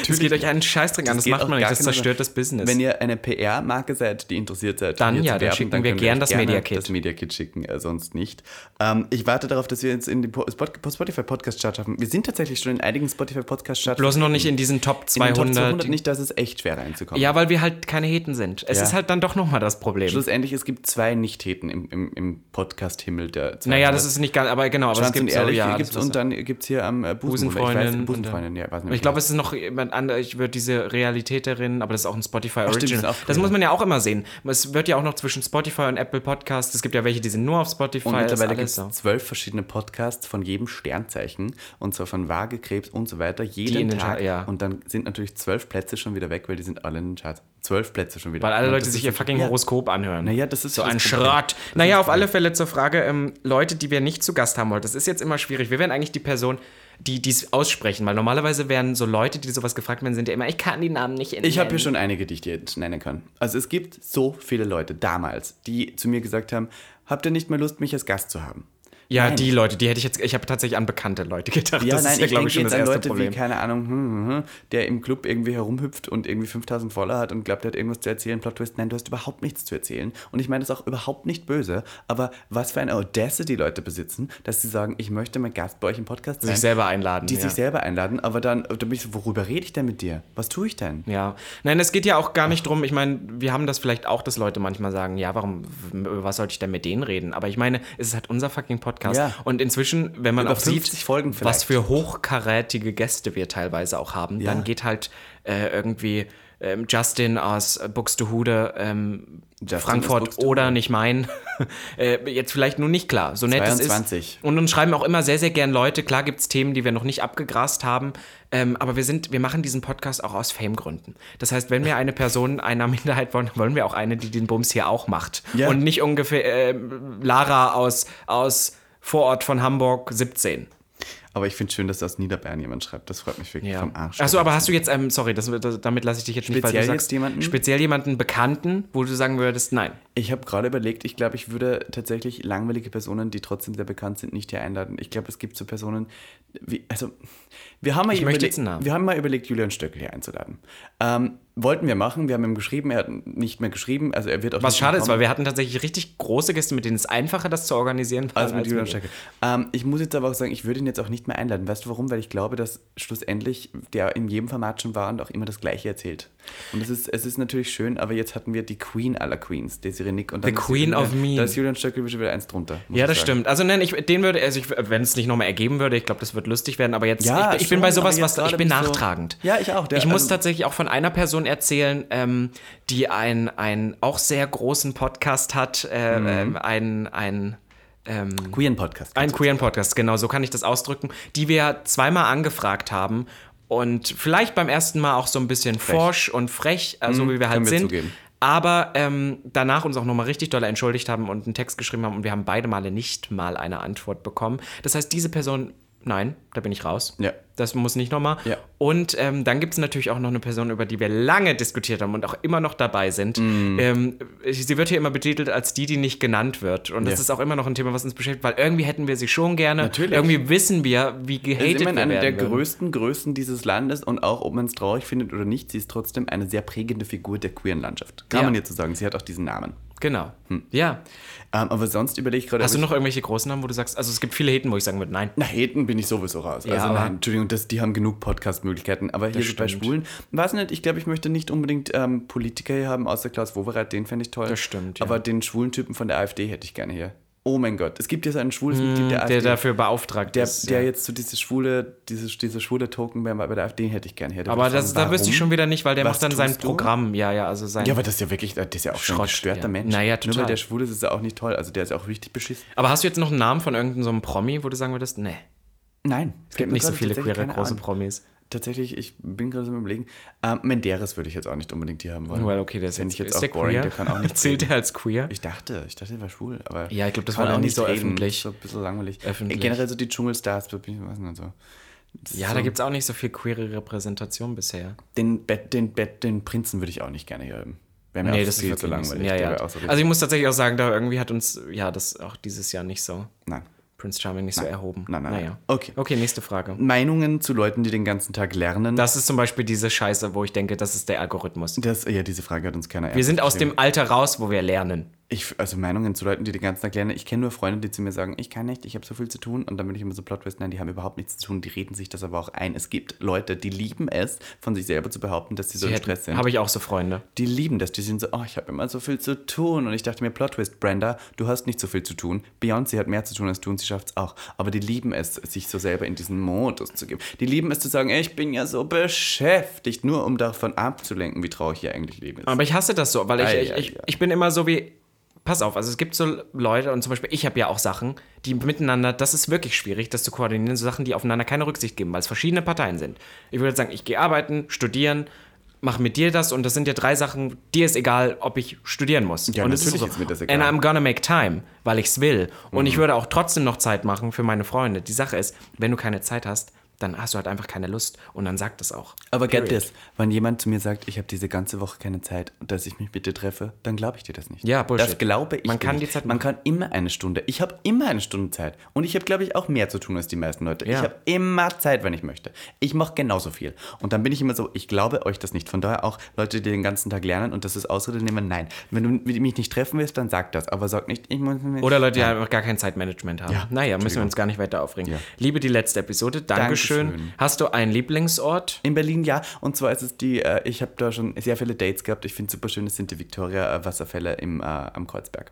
das geht euch einen Scheißdreck an, das, macht man nicht, das zerstört das Business. Wenn ihr eine PR-Marke seid, die interessiert seid, Dann ja, dann werben, schicken wir könnt ihr gern das gerne Media Kit. Das Media Kit schicken, äh, sonst nicht. Ähm, ich warte darauf, dass wir jetzt in die Po- Spot- Spotify Podcast Chart schaffen. Wir sind tatsächlich schon in einigen Spotify Podcast Charts. Bloß noch nicht in diesen Top in den 200. Top 200 nicht, dass es echt schwer reinzukommen. Ja, weil wir halt keine Heten sind. Es Ja. ist halt dann doch nochmal das Problem. Schlussendlich, es gibt zwei Nicht-Heten im, im, im Podcast-Himmel der 200. naja, das ist nicht ganz, aber genau, aber es Schwanz und gibt so, ehrlich, ja, gibt's, das und dann gibt es hier am äh, Busenfreundin. Ich Busenfreundin, ja, weiß nicht. Ich glaube, es ist noch jemand anderes, ich würde diese Realitäterin, aber das ist auch ein Spotify stimmt, Original. ist auch das cool. muss man ja auch immer sehen. Es wird ja auch noch zwischen Spotify und Apple Podcasts, es gibt ja welche, die sind nur auf Spotify. Und das mittlerweile gibt es so. zwölf verschiedene Podcasts von jedem Sternzeichen und zwar von Waage, Krebs und so weiter, jeden den Tag. Chart- ja. Und dann sind natürlich zwölf Plätze schon wieder weg, weil die sind alle in den Charts. Zwölf Plätze schon wieder. Weil alle Leute sich ihr fucking ja. Horoskop anhören. Naja, das ist so ein. Schrott. Naja, auf alle Fälle zur Frage, ähm, Leute, die wir nicht zu Gast haben wollten. Das ist jetzt immer schwierig. Wir wären eigentlich die Person, die dies aussprechen, weil normalerweise wären so Leute, die sowas gefragt werden, sind ja immer, ich kann die Namen nicht Ich habe hier schon einige, die ich dir jetzt nennen kann. Also es gibt so viele Leute damals, die zu mir gesagt haben, habt ihr nicht mehr Lust, mich als Gast zu haben? Ja, Nein. die Leute, die hätte ich jetzt, ich habe tatsächlich an bekannte Leute gedacht. Ja, das nein, ist ja, ich glaube ich, schon das erste Leute Problem. wie, keine Ahnung, hm, hm, hm, der im Club irgendwie herumhüpft und irgendwie 5000 Follower hat und glaubt, er hat irgendwas zu erzählen, Plot Twist. Nein, du hast überhaupt nichts zu erzählen. Und ich meine das auch überhaupt nicht böse, aber was für eine Audacity Leute besitzen, dass sie sagen, ich möchte mal Gast bei euch im Podcast sein. sich selber einladen. die ja. sich selber einladen, aber dann, da bin ich so, worüber rede ich denn mit dir? Was tue ich denn? Ja, nein, es geht ja auch gar nicht drum. Ich meine, wir haben das vielleicht auch, dass Leute manchmal sagen, ja, warum, was sollte ich denn mit denen reden? Aber ich meine, es ist halt unser fucking Podcast. Ja. Und inzwischen, wenn man Über auch sieht, 50 Folgen was für hochkarätige Gäste wir teilweise auch haben, Ja. dann geht halt äh, irgendwie ähm, Justin aus äh, Buxtehude, ähm, Justin Frankfurt Buxtehude. oder nicht mein, äh, jetzt vielleicht nur nicht klar. So nett es 22. ist. Und uns schreiben auch immer sehr, sehr gern Leute. Klar gibt es Themen, die wir noch nicht abgegrast haben, ähm, aber wir sind, wir machen diesen Podcast auch aus Fame-Gründen. Das heißt, wenn wir eine Person einer Minderheit wollen, wollen wir auch eine, die den Bums hier auch macht. Ja. Und nicht ungefähr äh, Lara aus, aus Vorort von Hamburg 17. Aber ich finde schön, dass aus Niederbayern jemand schreibt. Das freut mich wirklich Ja. vom Arsch. Achso, aber hast du jetzt, ähm, sorry, das, das, damit lasse ich dich jetzt nicht, weil Speziell du sagst, jemanden? speziell jemanden Bekannten, wo du sagen würdest, nein. Ich habe gerade überlegt, ich glaube, ich würde tatsächlich langweilige Personen, die trotzdem sehr bekannt sind, nicht hier einladen. Ich glaube, es gibt so Personen, wie, also, wir haben mal, Ich möchte überlegt, jetzt einen Namen. wir haben mal überlegt, Julian Stöckel hier einzuladen. Ähm, wollten wir machen, wir haben ihm geschrieben, er hat nicht mehr geschrieben, also er wird auch Was schade ist, weil wir hatten tatsächlich richtig große Gäste, mit denen es einfacher, das zu organisieren war. Also mit als Julian mit- Stöckel. Ähm, ich muss jetzt aber auch sagen, ich würde ihn jetzt auch nicht mehr einladen. Weißt du warum? Weil ich glaube, dass schlussendlich der in jedem Format schon war und auch immer das Gleiche erzählt. Und es ist, es ist natürlich schön, aber jetzt hatten wir die Queen aller Queens, Desiree Nick. Und dann The Queen of Me. Da ist Julian Stöckel schon wieder eins drunter. muss Ja, das sagen. stimmt. Also nein, ich, den würde, also wenn es nicht nochmal ergeben würde, ich glaube, das wird lustig werden, aber jetzt, Ja, ich, ich bin bei sowas, was, ich bin ich so- nachtragend. Ja, ich auch. Der- ich muss also- tatsächlich auch von einer Person erzählen, ähm, die einen einen auch sehr großen Podcast hat, äh, Mhm. ähm, ein, ein ähm, Queeren Podcast. Ein queeren Podcast, genau, so kann ich das ausdrücken, die wir zweimal angefragt haben und vielleicht beim ersten Mal auch so ein bisschen forsch und frech, also wie wir halt Mhm, wir sind. zugeben. Aber ähm, danach uns auch nochmal richtig doll entschuldigt haben und einen Text geschrieben haben und wir haben beide Male nicht mal eine Antwort bekommen. Das heißt, diese Person, nein, da bin ich raus. Ja. Das muss nicht nochmal. Ja. Und ähm, dann gibt es natürlich auch noch eine Person, über die wir lange diskutiert haben und auch immer noch dabei sind. Mm. Ähm, sie wird hier immer betitelt als die, die nicht genannt wird. Und das Ja. ist auch immer noch ein Thema, was uns beschäftigt, weil irgendwie hätten wir sie schon gerne. Natürlich. Irgendwie wissen wir, wie Das ist gehatet immer wir eine der würden. größten Größen dieses Landes und auch, ob man es traurig findet oder nicht, sie ist trotzdem eine sehr prägende Figur der queeren Landschaft. Kann Ja. man jetzt so sagen. Sie hat auch diesen Namen. Genau. Ja. Ähm, aber sonst überlege ich gerade. Hast du noch irgendwelche großen Namen, wo du sagst, also es gibt viele Heten, wo ich sagen würde, nein. Na, Heten bin ich sowieso raus. Ja, also nein, Entschuldigung, das, die haben genug Podcast-Möglichkeiten. Aber hier so bei. Schwulen, weiß nicht, ich glaube, ich möchte nicht unbedingt ähm, Politiker hier haben, außer Klaus Wowereit, den fände ich toll. Das stimmt, ja. Aber den schwulen Typen von der AfD hätte ich gerne hier. Oh mein Gott, es gibt ja so ein schwules Mitglied der AfD. Hm, Der dafür beauftragt der, ist. der ja. jetzt so dieses schwule, dieses, diese schwule Token bei, bei der AfD hätte ich gerne hier. Der Aber das, sagen, da wüsste ich schon wieder nicht, weil der Was macht dann sein du? Programm. Ja, ja, also sein. Ja, aber das ist ja wirklich, das ist ja auch schon ein gestörter ja. Mensch. Naja, Nur weil total. der schwul ist, ist er auch nicht toll. Also der ist auch richtig beschissen. aber hast du jetzt noch einen Namen von irgendeinem so Promi, wo du sagen würdest, nee, Nein, es gibt nicht so viele queere große Promis. Tatsächlich, ich bin gerade so im Überlegen. Ähm, Menderes würde ich jetzt auch nicht unbedingt hier haben wollen. Well, okay, der ist, jetzt, jetzt ist auch der boring, queer? der kann auch nicht Zählt er als queer? Ich dachte, ich dachte, er war schwul, aber. Ja, ich glaub, das war auch nicht so reden. öffentlich. So ein bisschen langweilig. Öffentlich. Generell so die Dschungelstars, da bin ich weiß nicht so. Das Ja, so, da gibt es auch nicht so viel queere Repräsentation bisher. Den, Bet, den, Bet, den Prinzen würde ich auch nicht gerne hier haben. Wäre mir Nee, auch das viel ist zu wirklich langweilig. Ja, ja. so Also ich muss tatsächlich auch sagen, da irgendwie hat uns, ja, das auch dieses Jahr nicht so, nein. Prince Charming nicht so erhoben. Nein, nein, nein. Naja. Okay. Okay, nächste Frage. Meinungen zu Leuten, die den ganzen Tag lernen. Das ist zum Beispiel diese Scheiße, wo ich denke, das ist der Algorithmus. Das, ja, diese Frage hat uns keiner Wir sind aus dem Alter raus, wo wir lernen. Ich, also Meinungen zu Leuten, die den ganzen Tag lernen. Ich kenne nur Freunde, die zu mir sagen, ich kann nicht, ich habe so viel zu tun. Und dann bin ich immer so Plot-Twist, nein, die haben überhaupt nichts zu tun. Die reden sich das aber auch ein. Es gibt Leute, die lieben es, von sich selber zu behaupten, dass sie so im Stress sind. Habe ich auch so Freunde. Die lieben das. Die sind so, oh, ich habe immer so viel zu tun. Und ich dachte mir, Plot-Twist, Brenda, du hast nicht so viel zu tun. Beyoncé hat mehr zu tun als du und sie schafft es auch. Aber die lieben es, sich so selber in diesen Modus zu geben. Die lieben es zu sagen, ey, ich bin ja so beschäftigt, nur um davon abzulenken, wie traurig ihr eigentlich leben ist. Aber ich hasse das so, weil ich, Ei, ich, ei, ich, ei. ich bin immer so wie. Pass auf, also es gibt so Leute und zum Beispiel ich habe ja auch Sachen, die miteinander, das ist wirklich schwierig, das zu koordinieren, so Sachen, die aufeinander keine Rücksicht geben, weil es verschiedene Parteien sind. Ich würde sagen, ich gehe arbeiten, studieren, mache mit dir das und das sind ja drei Sachen, dir ist egal, ob ich studieren muss. Ja, und natürlich so. ist mir das egal. Mhm. And I'm gonna make time, weil ich es will. Und ich würde auch trotzdem noch Zeit machen für meine Freunde. Die Sache ist, wenn du keine Zeit hast, dann hast du halt einfach keine Lust und dann sag das auch. Aber get Period. this, wenn jemand zu mir sagt, ich habe diese ganze Woche keine Zeit, dass ich mich bitte treffe, dann glaube ich dir das nicht. Ja, Bullshit. Das glaube ich Man kann nicht. die Zeit Man kann immer eine Stunde. Ich habe immer eine Stunde Zeit. Und ich habe, glaube ich, auch mehr zu tun als die meisten Leute. Ja. Ich habe immer Zeit, wenn ich möchte. Ich mache genauso viel. Und dann bin ich immer so, ich glaube euch das nicht. Von daher auch Leute, die den ganzen Tag lernen und das ist Ausrede nehmen, nein. Wenn du mich nicht treffen willst, dann sag das. Aber sag nicht, ich muss mich... Oder Leute, die einfach gar kein Zeitmanagement haben. Ja, naja, müssen wir uns gar nicht weiter aufregen. Ja. Liebe die letzte Episode, Dankeschön. Dankeschön. Hast du einen Lieblingsort? In Berlin ja. Und zwar ist es die, äh, ich habe da schon sehr viele Dates gehabt. Ich finde super schön, das sind die Victoria-Wasserfälle im, äh, am Kreuzberg.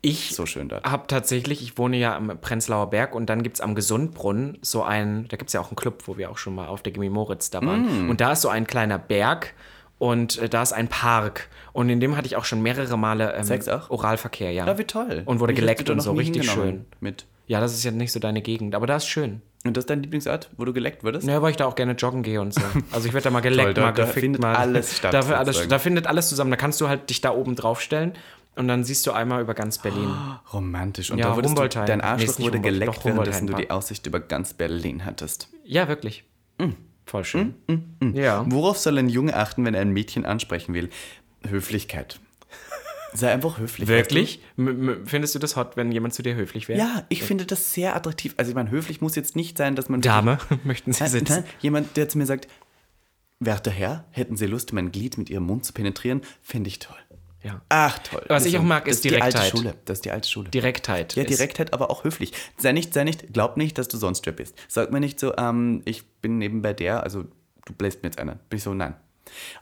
Ich So schön dort. habe tatsächlich, ich wohne ja am Prenzlauer Berg und dann gibt es am Gesundbrunnen so einen, da gibt es ja auch einen Club, wo wir auch schon mal auf der Gimme Moritz da waren. Mm. Und da ist so ein kleiner Berg und äh, da ist ein Park. Und in dem hatte ich auch schon mehrere Male ähm? Oralverkehr, ja. Ja, wie toll. Und wurde Mich geleckt und so, richtig schön. Mit. Ja, das ist ja nicht so deine Gegend, aber da ist schön. Und das ist dein Lieblingsort, wo du geleckt wurdest? Ja, weil ich da auch gerne joggen gehe und so. Also ich werde da mal geleckt, Toll, da- mal da gefickt, findet mal. alles statt, Da, alles, da findet alles zusammen. Da kannst du halt dich da oben draufstellen und dann siehst du einmal über ganz Berlin. Romantisch. Und Ja, da wurdest du, dein Nee, Arschloch nicht wurde Humboldt, geleckt, währenddessen du die Aussicht über ganz Berlin hattest. Ja, wirklich. Mm. Voll schön. Ja. Worauf soll ein Junge achten, wenn er ein Mädchen ansprechen will? Höflichkeit. Sei einfach höflich. Wirklich? M findest du das hot, wenn jemand zu dir höflich wäre? Ja, ich finde das sehr attraktiv. Also ich meine, höflich muss jetzt nicht sein, dass man... Dame, möchten Sie sitzen? nein, jemand, der zu mir sagt, werter Herr, hätten Sie Lust, mein Glied mit Ihrem Mund zu penetrieren? Finde ich toll. Ja. Ach, toll. Was ich auch mag, das ist die alte Direktheit. Schule. Das ist die alte Schule. Direktheit. Ja, ist- Direktheit, aber auch höflich. Sei nicht, sei nicht, glaub nicht, dass du sonst wer bist. Sag mir nicht so, ähm, ich bin nebenbei der, also du bläst mir jetzt einer. Bin ich so, nein.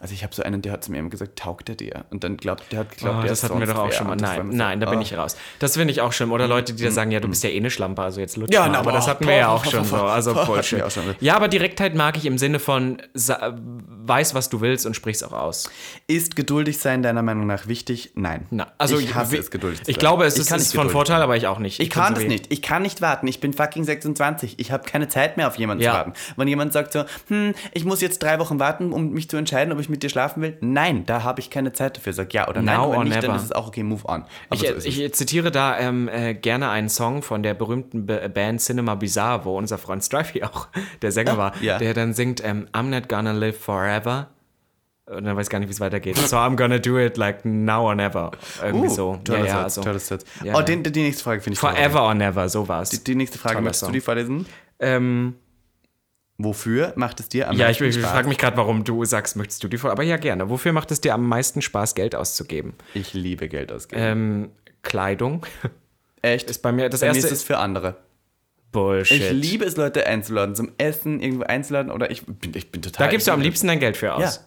Also ich habe so einen, der hat zu mir immer gesagt, taugt er dir? Und dann glaubt, der hat geglaubt, Oh, der das ist hatten wir doch auch schon mal. Nein, so, nein, da bin oh. ich raus. Das finde ich auch schlimm. Oder Leute, die da sagen, ja, du bist ja eh eine Schlampe, also jetzt lutsch Ja, na, aber das boah, hatten wir ja boah, auch schon so. Also boah, Bullshit. Ja, aber Direktheit mag ich im Sinne von, weiß, was du willst und sprich's auch aus. Ist geduldig sein deiner Meinung nach wichtig? Nein. Na, also ich hasse wie- es, geduldig Ich sein. glaube, es Ich ist, von Vorteil, aber ich auch nicht. Ich find's kann das irgendwie- nicht. Ich kann nicht warten. Ich bin fucking 26. Ich habe keine Zeit mehr auf jemanden Ja. zu warten. Wenn jemand sagt so, hm, ich muss jetzt drei Wochen warten, um mich zu entscheiden, ob ich mit dir schlafen will. Nein, da habe ich keine Zeit dafür. Sag ja oder nein. Now wenn nicht, dann never. ist es auch okay, move on. Aber Ich, so es. ich zitiere da ähm, äh, gerne einen Song von der berühmten B Band Cinema Bizarre, wo unser Freund Strifey auch der Sänger war, ja. der dann singt ähm, I'm not gonna live forever. Und dann weiß ich gar nicht, wie es weitergeht. So I'm gonna do it like now or never. Irgendwie Uh, so. Toller ja, ja, Satz, also tolles Satz. Ja, oh. Den, die nächste Frage finde ich Forever or never, so war's. Die, die nächste Frage, Toller möchtest du die vorlesen? ähm, Wofür macht es dir am ja, ich, meisten ich Spaß? frage mich gerade, warum du sagst, möchtest du die vor. Aber ja, gerne. Wofür macht es dir am meisten Spaß, Geld auszugeben? Ich liebe Geld ausgeben. Ähm, Kleidung Echt? ist bei mir das Bei mir erste. ist es für andere. Bullshit. Ich liebe es, Leute einzuladen, zum Essen irgendwo einzuladen oder ich bin, ich bin total. da gibst du am ich liebsten dein Geld für aus. Ja.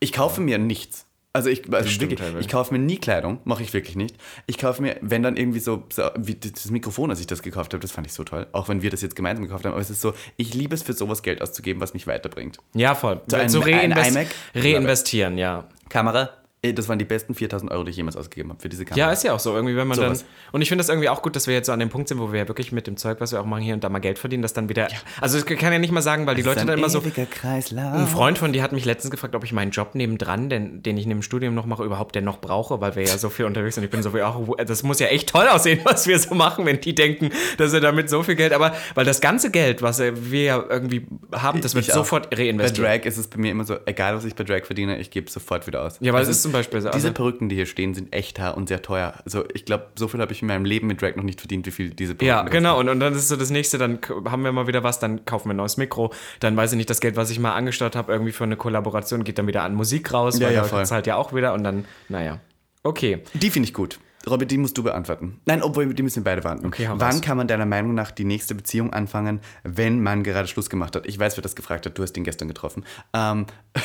Ich kaufe mir nichts. Also ich, also wirklich, ich kaufe mir nie Kleidung, mache ich wirklich nicht. Ich kaufe mir, wenn dann irgendwie so, so wie das Mikrofon, als ich das gekauft habe, das fand ich so toll. Auch wenn wir das jetzt gemeinsam gekauft haben, aber es ist so, ich liebe es für sowas Geld auszugeben, was mich weiterbringt. Ja, voll. So, ein- so ein reinvest iMac? reinvestieren, ja. Kamera, das waren die besten 4000 Euro, die ich jemals ausgegeben habe für diese Kamera. Ja, ist ja auch so. Irgendwie, wenn man Sowas. dann. Und ich finde das irgendwie auch gut, dass wir jetzt so an dem Punkt sind, wo wir ja wirklich mit dem Zeug, was wir auch machen, hier und da mal Geld verdienen, das dann wieder. Also, ich kann ja nicht mal sagen, weil die Leute ein dann immer so. Kreislauf. Ein Freund von dir hat mich letztens gefragt, ob ich meinen Job nebendran, den, den ich neben dem Studium noch mache, überhaupt denn noch brauche, weil wir ja so viel unterwegs sind. Ich bin so wie auch, das muss ja echt toll aussehen, was wir so machen, wenn die denken, dass er damit so viel Geld, aber weil das ganze Geld, was wir ja irgendwie haben, das wird Ich auch. sofort Bei reinvestiert. Drag ist es bei mir immer so, egal was ich bei Drag verdiene, ich gebe es sofort wieder aus. Ja, weil das es ist beispielsweise. Diese Perücken, die hier stehen, sind echt Haar und sehr teuer. Also ich glaube, so viel habe ich in meinem Leben mit Drag noch nicht verdient, wie viel diese Perücken ja, genau. Und, und dann ist so das nächste, dann haben wir mal wieder was, dann kaufen wir ein neues Mikro. Dann weiß ich nicht, das Geld, was ich mal angestaut habe, irgendwie für eine Kollaboration, geht dann wieder an Musik raus, Ja, weil ja, voll. zahlt ja auch wieder und dann, naja. Okay. Die finde ich gut. Robby, die musst du beantworten. Nein, obwohl die müssen wir beide beantworten. Okay, Wann raus. kann man deiner Meinung nach die nächste Beziehung anfangen, wenn man gerade Schluss gemacht hat? Ich weiß, wer das gefragt hat. Du hast ihn gestern getroffen. Ähm,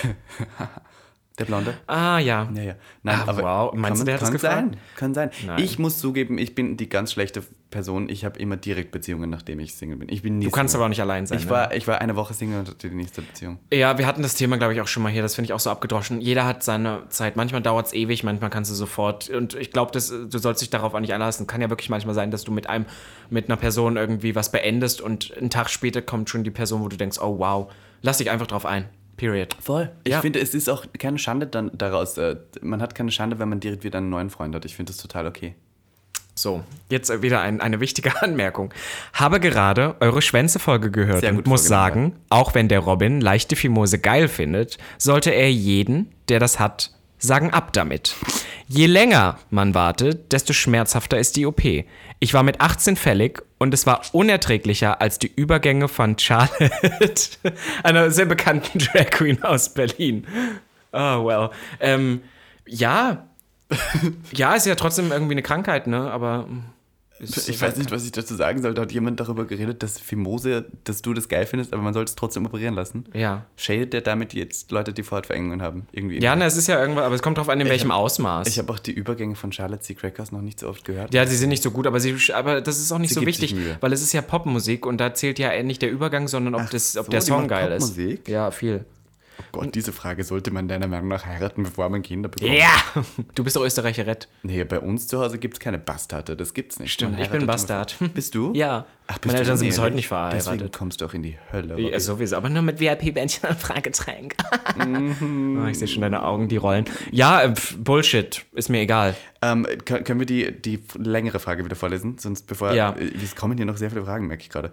der Blonde? Ah, ja. Ja, ja. Nein, Ah, wow. Meinst du, der kann sein. Kann sein. Nein. Ich muss zugeben, ich bin die ganz schlechte Person. Ich habe immer direkt Beziehungen, nachdem ich Single bin. Ich bin nie Du kannst Single. aber auch nicht allein sein. Ich ne? war, ich war eine Woche Single und hatte die nächste Beziehung. Ja, wir hatten das Thema, glaube ich, auch schon mal hier. Das finde ich auch so abgedroschen. Jeder hat seine Zeit. Manchmal dauert es ewig, manchmal kannst du sofort. Und ich glaube, du sollst dich darauf auch nicht einlassen. Kann ja wirklich manchmal sein, dass du mit einem, mit einer Person irgendwie was beendest und einen Tag später kommt schon die Person, wo du denkst, oh wow, lass dich einfach drauf ein. Period. Voll. Ich Ja. finde, es ist auch keine Schande dann daraus. Äh, man hat keine Schande, wenn man direkt wieder einen neuen Freund hat. Ich finde das total okay. So, jetzt wieder ein, eine wichtige Anmerkung. Habe gerade eure Schwänze-Folge gehört und muss sagen, auch wenn der Robin leichte Fimose geil findet, sollte er jeden, der das hat, sagen ab damit. Je länger man wartet, desto schmerzhafter ist die OP. Ich war mit 18 fällig und es war unerträglicher als die Übergänge von Charlotte, einer sehr bekannten Drag Queen aus Berlin. Oh, well. Ähm, ja. ja, ist ja trotzdem irgendwie eine Krankheit, ne? Aber. Ist- Ich weiß nicht, was ich dazu sagen soll. Da hat jemand darüber geredet, dass Fimose, dass du das geil findest, aber man sollte es trotzdem operieren lassen. Ja. Shadet der damit jetzt Leute, die Vorhautverengungen haben? Irgendwie. Ja, na, es ist ja irgendwas, aber es kommt drauf an, in welchem Ausmaß. Ich habe auch die Übergänge von Charlotte C. Crackers noch nicht so oft gehört. ja, sie sind nicht so gut, aber, sie, aber das ist auch nicht Sie so wichtig, weil es ist ja Popmusik und da zählt ja nicht der Übergang, sondern ob, das, ob so, der Song geil ist. Popmusik? Ja, viel. Oh Gott, diese Frage sollte man deiner Meinung nach heiraten, bevor man Kinder bekommt. Ja! Du bist doch Österreicherett. Nee, bei uns zu Hause gibt es keine Bastarde. Das gibt's nicht. Stimmt, ich bin Bastard. Bist du? Ja. Ach, bist Meine Eltern sind bis heute nicht verheiratet. Deswegen kommst du auch in die Hölle. Ja, sowieso, aber nur mit VIP-Bändchen und Fragetränk. oh, ich sehe schon deine Augen, die rollen. Ja, äh, Bullshit, ist mir egal. Ähm, können, können wir die, die längere Frage wieder vorlesen? Sonst bevor. Ja. äh, Es kommen hier noch sehr viele Fragen, merke ich gerade.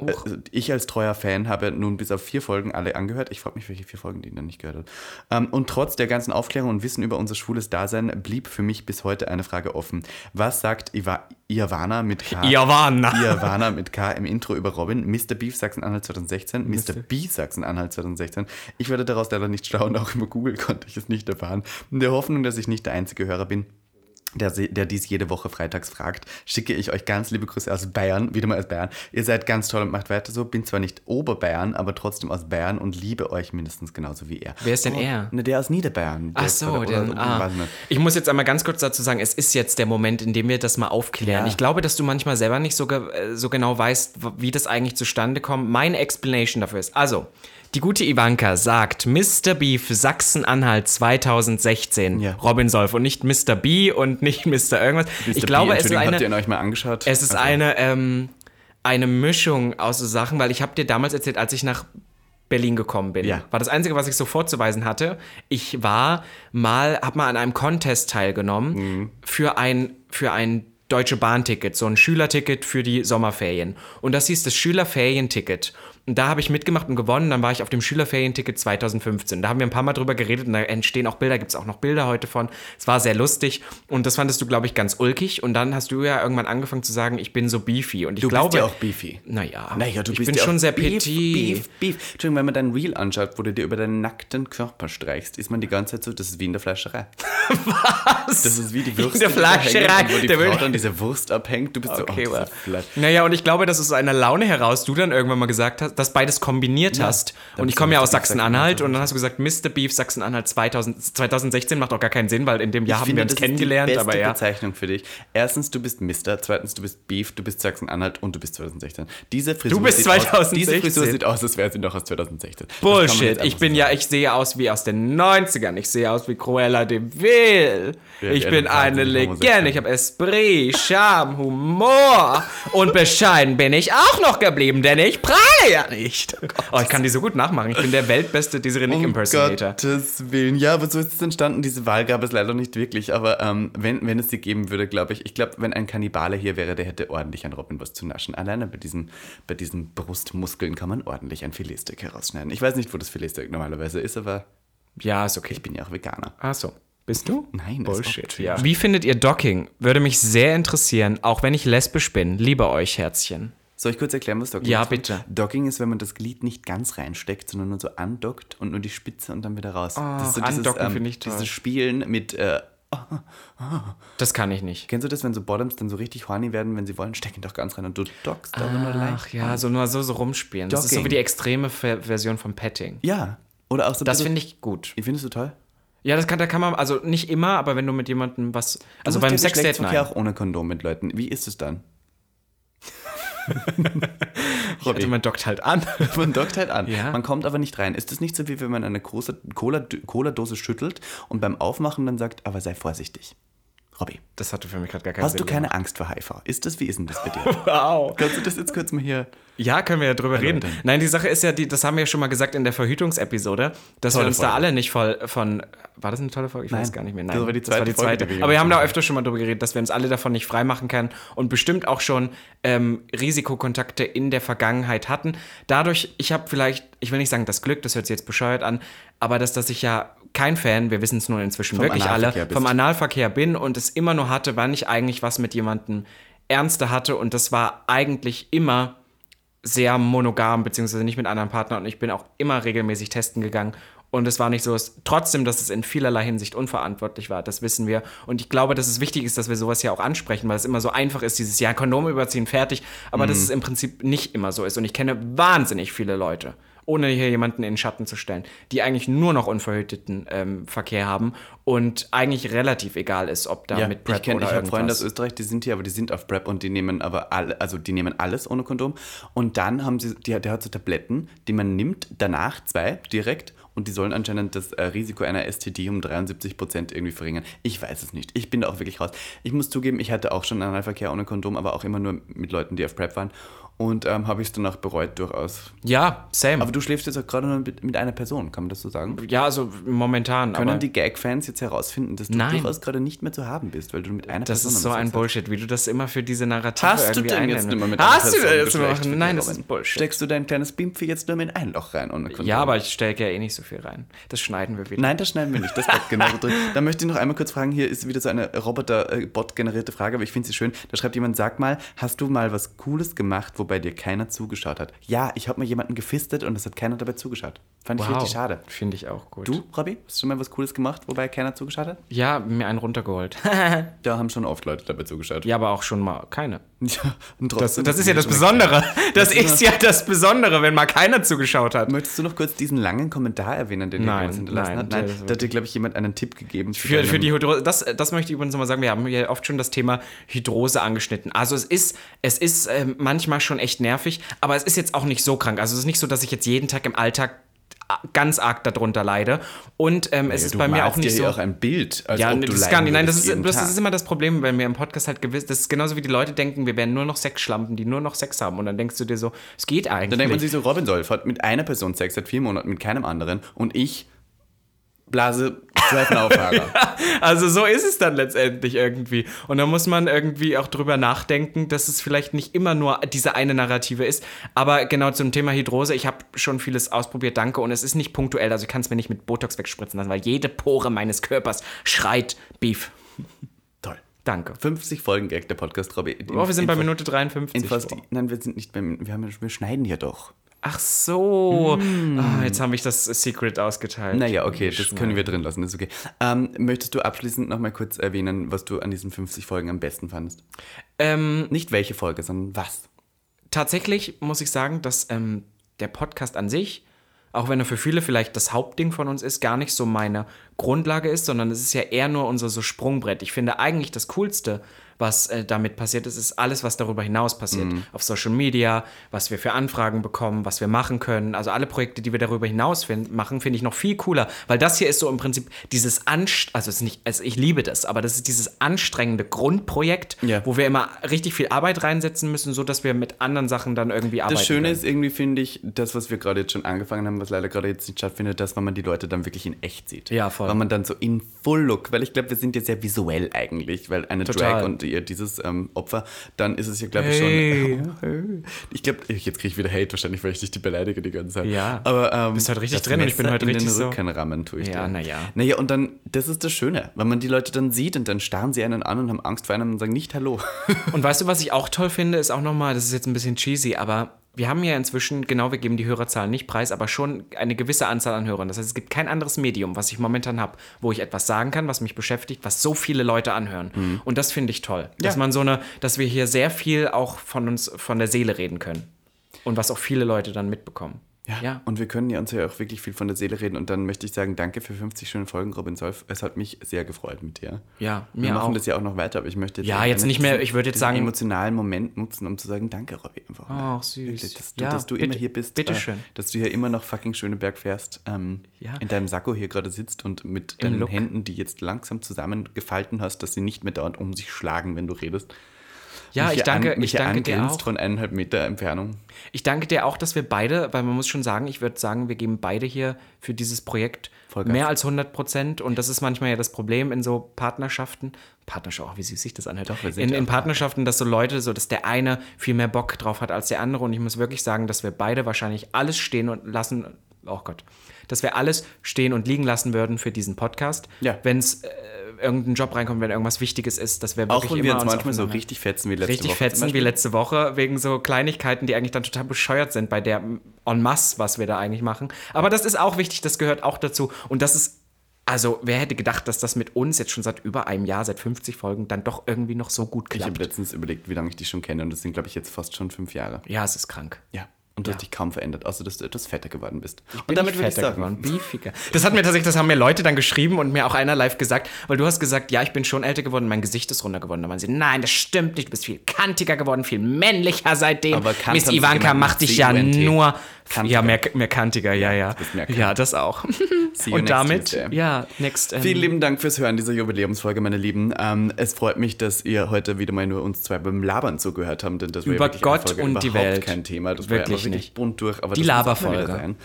Also ich als treuer Fan habe nun bis auf vier Folgen alle angehört. Ich frage mich, welche vier Folgen die dann nicht gehört hat. Ähm, und trotz der ganzen Aufklärung und Wissen über unser schwules Dasein blieb für mich bis heute eine Frage offen. Was sagt Iva Iavana mit K? Iavana. Iavana mit K im Intro über Robin, Mr. Beef Sachsen-Anhalt 2016, Mr. B Sachsen-Anhalt 2016. Ich werde daraus leider nicht schlau und auch über Google konnte ich es nicht erfahren. In der Hoffnung, dass ich nicht der einzige Hörer bin, der, der dies jede Woche freitags fragt, schicke ich euch ganz liebe Grüße aus Bayern, wieder mal aus Bayern. Ihr seid ganz toll und macht weiter so. Bin zwar nicht Oberbayern, aber trotzdem aus Bayern und liebe euch mindestens genauso wie er. Wer ist denn er? Ne, der aus Niederbayern. Der Ach ist so, der- der, ah. Ich muss jetzt einmal ganz kurz dazu sagen, es ist jetzt der Moment, in dem wir das mal aufklären. Ja. Ich glaube, dass du manchmal selber nicht so, äh, so genau weißt, wie das eigentlich zustande kommt. Meine Explanation dafür ist, also, die gute Ivanka sagt Mr. Beef Sachsen-Anhalt 2016 Ja. Robin Solf und nicht Mr. B und nicht Mr. irgendwas. Mr. Ich glaube, B, es ist Entschuldigung, habt ihr ihn eine, euch mal angeschaut? es ist Also, eine, ähm, eine Mischung aus so Sachen, weil ich habe dir damals erzählt, als ich nach Berlin gekommen bin. Ja. War das Einzige, was ich so vorzuweisen hatte. Ich war mal, habe mal an einem Contest teilgenommen Mhm. für ein, für ein Deutsche Bahnticket, so ein Schülerticket für die Sommerferien. Und das hieß das Schülerferienticket. Und da habe ich mitgemacht und gewonnen. Dann war ich auf dem Schülerferienticket 2015. Da haben wir ein paar Mal drüber geredet und da entstehen auch Bilder, gibt es auch noch Bilder heute von. Es war sehr lustig und das fandest du, glaube ich, ganz ulkig. Und dann hast du ja irgendwann angefangen zu sagen, ich bin so beefy. Und ich Du glaube, bist ja auch beefy. naja, Naja, du ich bist bin ja schon sehr Beef, petit. Beef, Beef. Entschuldigung, wenn man dein Reel anschaut, wo du dir über deinen nackten Körper streichst, ist man die ganze Zeit so, das ist wie in der Fleischerei. Was? Das ist wie die der die da hängen Fleischerei. wo die Der Frau will- dann diese Wurst abhängt. Du bist Okay, so, oh, Fleisch. Naja, und ich glaube, dass aus einer Laune heraus du dann irgendwann mal gesagt hast, dass beides kombiniert hast. Und ich komme ja aus Sachsen-Anhalt und dann hast du gesagt, Mr. Beef Sachsen-Anhalt 2000, 2016 macht auch gar keinen Sinn, weil in dem Jahr haben wir uns das kennengelernt, ist die beste aber ja. Bezeichnung für dich. Erstens, du bist Mister. Zweitens, du bist Beef. Du bist Sachsen-Anhalt und du bist 2016. Diese Frisur Du bist sieht Aus, 2016. diese Frisur sieht aus, als wäre sie noch aus 2016. Das kann man Bullshit. Ich bin so ja, ich sehe aus wie aus den 90ern. Ich sehe aus wie Cruella de Vil. Ja, ich ja, bin eine Legende. Ich habe Esprit, Charme, Humor. Und bescheiden bin ich auch noch geblieben, denn ich prahle ja nicht. Oh, ich kann die so gut nachmachen. Ich bin der weltbeste Desiree Nick Um Impersonator. Gottes Willen. Ja, aber so ist es entstanden. Diese Wahl gab es leider nicht wirklich. Aber ähm, wenn, wenn es sie geben würde, glaube ich, ich glaube, wenn ein Kannibale hier wäre, der hätte ordentlich an Robin was zu naschen. Alleine bei diesen, bei diesen Brustmuskeln kann man ordentlich ein Filetstück herausschneiden. Ich weiß nicht, wo das Filetstück normalerweise ist, aber Ja, ist okay. ich bin ja auch Veganer. Ach so. Bist du? Nein, Bullshit. ja. Wie findet ihr Docking? Würde mich sehr interessieren, auch wenn ich lesbisch bin. Liebe euch, Herzchen. Soll ich kurz erklären, was Docking Ja, ist? bitte. Docking ist, wenn man das Glied nicht ganz reinsteckt, sondern nur so andockt und nur die Spitze und dann wieder raus. das ist so dieses, andocken ähm, finde ich toll. dieses Spielen mit, äh, Das kann ich nicht. kennst du das, wenn so Bottoms dann so richtig horny werden, wenn sie wollen, stecken doch ganz rein und du dockst aber nur leicht. Ach ja, so nur so, so rumspielen. Das ist so Docking. wie die extreme Ver Version von Petting. Ja, oder auch so Das finde ich gut. Findest du toll? Ja, das kann, da kann man, also nicht immer, aber wenn du mit jemandem was, also beim ja Sexdate Geschlechtsverkehr nein. auch ohne Kondom mit Leuten. Wie ist es dann? Also man dockt halt an. Man dockt halt an. Ja. Man kommt aber nicht rein. Ist das nicht so, wie wenn man eine große Cola- Cola-Dose schüttelt und beim Aufmachen dann sagt, aber sei vorsichtig? Robby, Das hatte für mich gerade gar keinen hast Sinn du keine Angst vor HIV? Ist das, wie ist denn das bei dir? Wow. Kannst du das jetzt kurz mal hier... Ja, können wir ja drüber reden. Nein, die Sache ist ja, die, das haben wir ja schon mal gesagt in der Verhütungsepisode, dass Tolle wir uns da Folge. alle nicht voll von. War das eine tolle Folge? Ich weiß Nein. gar nicht mehr. Das war die zweite Folge, die wir Aber wir haben da öfter schon mal drüber geredet, dass wir uns alle davon nicht freimachen können und bestimmt auch schon ähm, Risikokontakte in der Vergangenheit hatten. Dadurch, ich habe vielleicht, ich will nicht sagen das Glück, das hört sich jetzt bescheuert an, aber dass, dass ich ja kein Fan, wir wissen es nun inzwischen Vom wirklich alle, bist. vom Analverkehr bin und es immer nur hatte, wann ich eigentlich was mit jemandem Ernste hatte und das war eigentlich immer sehr monogam, beziehungsweise nicht mit anderen Partnern und ich bin auch immer regelmäßig testen gegangen. Und es war nicht so, es, trotzdem, dass es in vielerlei Hinsicht unverantwortlich war, das wissen wir. Und ich glaube, dass es wichtig ist, dass wir sowas ja auch ansprechen, weil es immer so einfach ist, dieses Jahr Kondom überziehen, fertig. Aber dass es im Prinzip nicht immer so ist. Und ich kenne wahnsinnig viele Leute, ohne hier jemanden in den Schatten zu stellen, die eigentlich nur noch unverhüteten ähm, Verkehr haben und eigentlich relativ egal ist, ob da Ja, mit PrEP ich kenne, oder ich habe Freunde aus. Österreich, die sind hier, aber die sind auf PrEP und die nehmen aber alle, also die nehmen alles ohne Kondom. Und dann haben sie, die, der hat so Tabletten, die man nimmt, danach zwei direkt und die sollen anscheinend das äh, Risiko einer STD um 73 Prozent irgendwie verringern. Ich weiß es nicht. Ich bin da auch wirklich raus. Ich muss zugeben, ich hatte auch schon Analverkehr ohne Kondom, aber auch immer nur mit Leuten, die auf PrEP waren. Und ähm, habe ich es danach bereut durchaus. Ja, same. Aber du schläfst jetzt auch gerade nur mit, mit einer Person, kann man das so sagen? ja, also momentan. Können die Gag-Fans jetzt herausfinden, dass du Nein. durchaus gerade nicht mehr zu haben bist, weil du mit einer Das Person ist so ein hast? Bullshit, wie du das immer für diese Narrative Hast du denn jetzt mehr mit Hast du einer Person jetzt immer Geschlechtsverkehr, Nein, das ist Bullshit. Steckst du dein kleines Bimpfi jetzt nur in ein Loch rein ohne Kondom? ja, aber ich stecke ja eh nicht so viel rein. Das schneiden wir wieder. Nein, das schneiden wir nicht. Das bleibt genau drin. Da möchte ich noch einmal kurz fragen, hier ist wieder so eine Roboter-Bot-generierte Frage, aber ich finde sie schön. Da schreibt jemand, sag mal, hast du mal was Cooles gemacht, wobei dir keiner zugeschaut hat? Ja, ich habe mal jemanden gefistet und es hat keiner dabei zugeschaut. Fand ich richtig schade. Finde ich auch gut. Du, Robby, hast du schon mal was Cooles gemacht, wobei keiner zugeschaut hat? Ja, mir einen runtergeholt. Da haben schon oft Leute dabei zugeschaut. ja, aber auch schon mal keine. Ja, und Das, trotzdem das ist ja das Besondere. Das ist ja das Besondere, wenn mal keiner zugeschaut hat. Möchtest du noch kurz diesen langen Kommentar erwähnen, den Nein, jemand hinterlassen nein, hat? Nein, das- da hat dir, glaube ich, jemand einen Tipp gegeben. Für, für die Hydrose, das, das möchte ich übrigens nochmal sagen, wir haben hier oft schon das Thema Hydrose angeschnitten. Also es ist, es ist ähm, manchmal schon echt nervig, aber es ist jetzt auch nicht so krank. Also es ist nicht so, dass ich jetzt jeden Tag im Alltag äh, ganz arg darunter leide. Und ähm, es Ja, ist bei mir auch nicht so. auch ein Bild, als ja, ob du das gar nicht. Nein, das ist, das ist immer das Problem, wenn wir im Podcast halt gewiss. Das ist genauso wie die Leute denken, wir wären nur noch Sexschlampen, die nur noch Sex haben. Und dann denkst du dir so, es geht eigentlich. Dann denkt man sich so, Robin Solf hat mit einer Person Sex seit vier Monaten, mit keinem anderen und ich blase zweiten Auflager. Also so ist es dann letztendlich irgendwie. Und da muss man irgendwie auch drüber nachdenken, dass es vielleicht nicht immer nur diese eine Narrative ist. Aber genau zum Thema Hydrose, ich habe schon vieles ausprobiert, danke. Und es ist nicht punktuell, also ich kann es mir nicht mit Botox wegspritzen lassen, weil jede Pore meines Körpers schreit Beef. Toll. Danke. 50 Folgen Gag, der Podcast, Robby. Oh, wir sind bei Minute 53. In fast, Boah. nein, wir sind nicht beim, wir, haben, wir schneiden hier doch. Ach so. Ah, jetzt habe ich das Secret ausgeteilt. Naja, okay, das können wir drin lassen, das ist okay. Ähm, möchtest du abschließend noch mal kurz erwähnen, was du an diesen 50 Folgen am besten fandest? Ähm, Nicht welche Folge, sondern was? tatsächlich muss ich sagen, dass ähm, der Podcast an sich, auch wenn er für viele vielleicht das Hauptding von uns ist, gar nicht so meine Grundlage ist, sondern es ist ja eher nur unser so Sprungbrett. Ich finde eigentlich das Coolste, was äh, damit passiert ist, ist alles, was darüber hinaus passiert. Auf Social Media, was wir für Anfragen bekommen, was wir machen können. Also alle Projekte, die wir darüber hinaus fin- machen, finde ich noch viel cooler, weil das hier ist so im Prinzip dieses Anst also es ist nicht, also ich liebe das, aber das ist dieses anstrengende Grundprojekt, Ja. wo wir immer richtig viel Arbeit reinsetzen müssen, so dass wir mit anderen Sachen dann irgendwie arbeiten. Das Schöne können. ist irgendwie, finde ich, das, was wir gerade jetzt schon angefangen haben, was leider gerade jetzt nicht stattfindet, dass wenn man die Leute dann wirklich in echt sieht. Ja, voll. voll. Wenn man dann so in Full Look, weil ich glaube, wir sind ja sehr visuell eigentlich, weil eine Total. Drag und ihr dieses ähm, Opfer, dann ist es ja, glaube ich, Hey. schon. Ich glaube, jetzt kriege ich wieder Hate wahrscheinlich, weil ich dich die beleidige die ganze Zeit. Ja. aber ähm, Bist heute richtig drin und ich bin Messer heute in richtig den so- Rückenrahmen tue ich Ja, dir. na ja. Naja, und dann, das ist das Schöne, wenn man die Leute dann sieht und dann starren sie einen an und haben Angst vor einem und sagen nicht Hallo. Und weißt du, was ich auch toll finde, ist auch nochmal, das ist jetzt ein bisschen cheesy, aber wir haben ja inzwischen, genau, wir geben die Hörerzahlen nicht preis, aber schon eine gewisse Anzahl an Hörern. Das heißt, es gibt kein anderes Medium, was ich momentan habe, wo ich etwas sagen kann, was mich beschäftigt, was so viele Leute anhören. Und das finde ich toll. Dass Ja. man so eine, dass wir hier sehr viel auch von uns, von der Seele reden können. Und was auch viele Leute dann mitbekommen. Ja. Und wir können ja uns ja auch wirklich viel von der Seele reden. Und dann möchte ich sagen, danke für 50 schöne Folgen, Robin Solf. Es hat mich sehr gefreut mit dir. Ja, Wir mir machen auch. das ja auch noch weiter, aber ich möchte jetzt Ja, jetzt nicht mehr- ich würde jetzt sagen- emotionalen Moment nutzen, um zu sagen, danke, Robby. Einfach. Ach, süß. Wirklich, dass du, Ja, dass du bitte- immer hier bist. bitteschön. Äh, dass du hier immer nach fucking Schöneberg fährst. Ähm, Ja. In deinem Sakko hier gerade sitzt und mit Im deinen Look. Händen, die jetzt langsam zusammengefalten hast, dass sie nicht mehr dauernd um sich schlagen, wenn du redest. Ja, ich danke, an, ich danke dir auch. von eineinhalb Meter Entfernung. Ich danke dir auch, dass wir beide, weil man muss schon sagen, ich würde sagen, wir geben beide hier für dieses Projekt Vollgas. mehr als 100 Prozent. Und das ist manchmal ja das Problem in so Partnerschaften. Partnerschaft, oh, wie süß sich das anhört. sind in, in auch Partnerschaften, dass so Leute, so dass der eine viel mehr Bock drauf hat als der andere. Und ich muss wirklich sagen, dass wir beide wahrscheinlich alles stehen und lassen. Oh Gott. Dass wir alles stehen und liegen lassen würden für diesen Podcast. Ja. Wenn es äh, irgendein Job reinkommt, wenn irgendwas Wichtiges ist, dass wir wirklich Auch wenn wir immer uns uns manchmal so richtig fetzen wie letzte richtig Woche. zum fetzen wie letzte Woche wegen so Kleinigkeiten, die eigentlich dann total bescheuert sind bei der en masse, was wir da eigentlich machen. Aber das ist auch wichtig, das gehört auch dazu. Und das ist, also wer hätte gedacht, dass das mit uns jetzt schon seit über einem Jahr, seit 50 Folgen, dann doch irgendwie noch so gut Ich habe klappt. letztens überlegt, wie lange ich die schon kenne und das sind, glaube ich, jetzt fast schon fünf Jahre. Ja, es ist krank. Ja. Und du Ja. hast dich kaum verändert, außer dass du etwas fetter geworden bist. Bin und damit ich würde ich fetter sagen, geworden, beefiger. Das hat mir tatsächlich, das haben mir Leute dann geschrieben und mir auch einer live gesagt, weil du hast gesagt, ja, ich bin schon älter geworden, mein Gesicht ist runter geworden. Da waren sie, nein, das stimmt nicht, du bist viel kantiger geworden, viel männlicher seitdem. Aber Miss Ivanka genannt macht dich ja nur, Kantiger. ja, mehr, mehr kantiger, ja, ja. bist mehr Kant. Ja, das auch. Und damit, Tuesday. ja, next. ähm, Vielen lieben Dank fürs Hören dieser Jubiläumsfolge, meine Lieben. Ähm, es freut mich, dass ihr heute wieder mal nur uns zwei beim Labern zugehört habt, denn das war Über ja wirklich Gott Folge und die Welt. kein Thema. Das Wirklich war ja einfach nicht. bunt durch, aber Die Laberfolge. sein.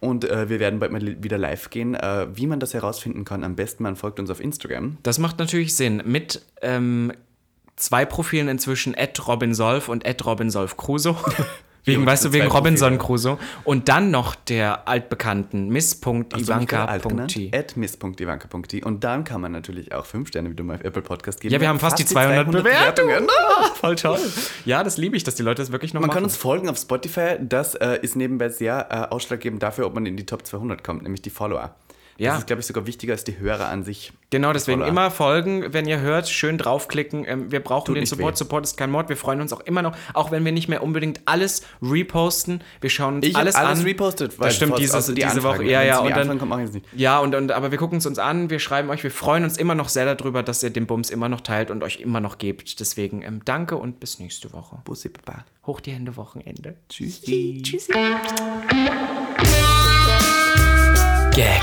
Und äh, wir werden bald mal wieder live gehen. Äh, wie man das herausfinden kann, am besten man folgt uns auf Instagram. Das macht natürlich Sinn. Mit ähm, zwei Profilen inzwischen, at Robin Solf und at Robin Solf Crusoe. Wegen, weißt du, wegen Robinson. Crusoe. Und dann noch der altbekannten du miss.ivanka.t. At miss.ivanka.t. Und dann kann man natürlich auch fünf Sterne wieder mal auf Apple Podcast geben. Ja, wir haben fast die 200 Bewertungen. Voll toll. Ja, das liebe ich, dass die Leute das wirklich noch Man machen. kann uns folgen auf Spotify. Das äh, ist nebenbei sehr äh, ausschlaggebend dafür, ob man in die Top 200 kommt, nämlich die Follower. Ja. Das ist, glaube ich, sogar wichtiger als die Hörer an sich. Genau, deswegen Follower. immer folgen, wenn ihr hört, schön draufklicken. Ähm, wir brauchen Tut den Support. weh. Support ist kein Mord. Wir freuen uns auch immer noch, auch wenn wir nicht mehr unbedingt alles reposten. Wir schauen uns Ich alles, alles an. repostet, weil Das stimmt, dieses, außer die diese Anfragen. Woche. Ja, ja. Und dann, kommt. Ja, und, und aber wir gucken es uns an, wir schreiben euch, wir freuen uns immer noch sehr darüber, dass ihr den Bums immer noch teilt und euch immer noch gebt. Deswegen ähm, danke und bis nächste Woche. Bussi, Papa. Hoch die Hände Wochenende. Tschüssi. Tschüssi. Gag,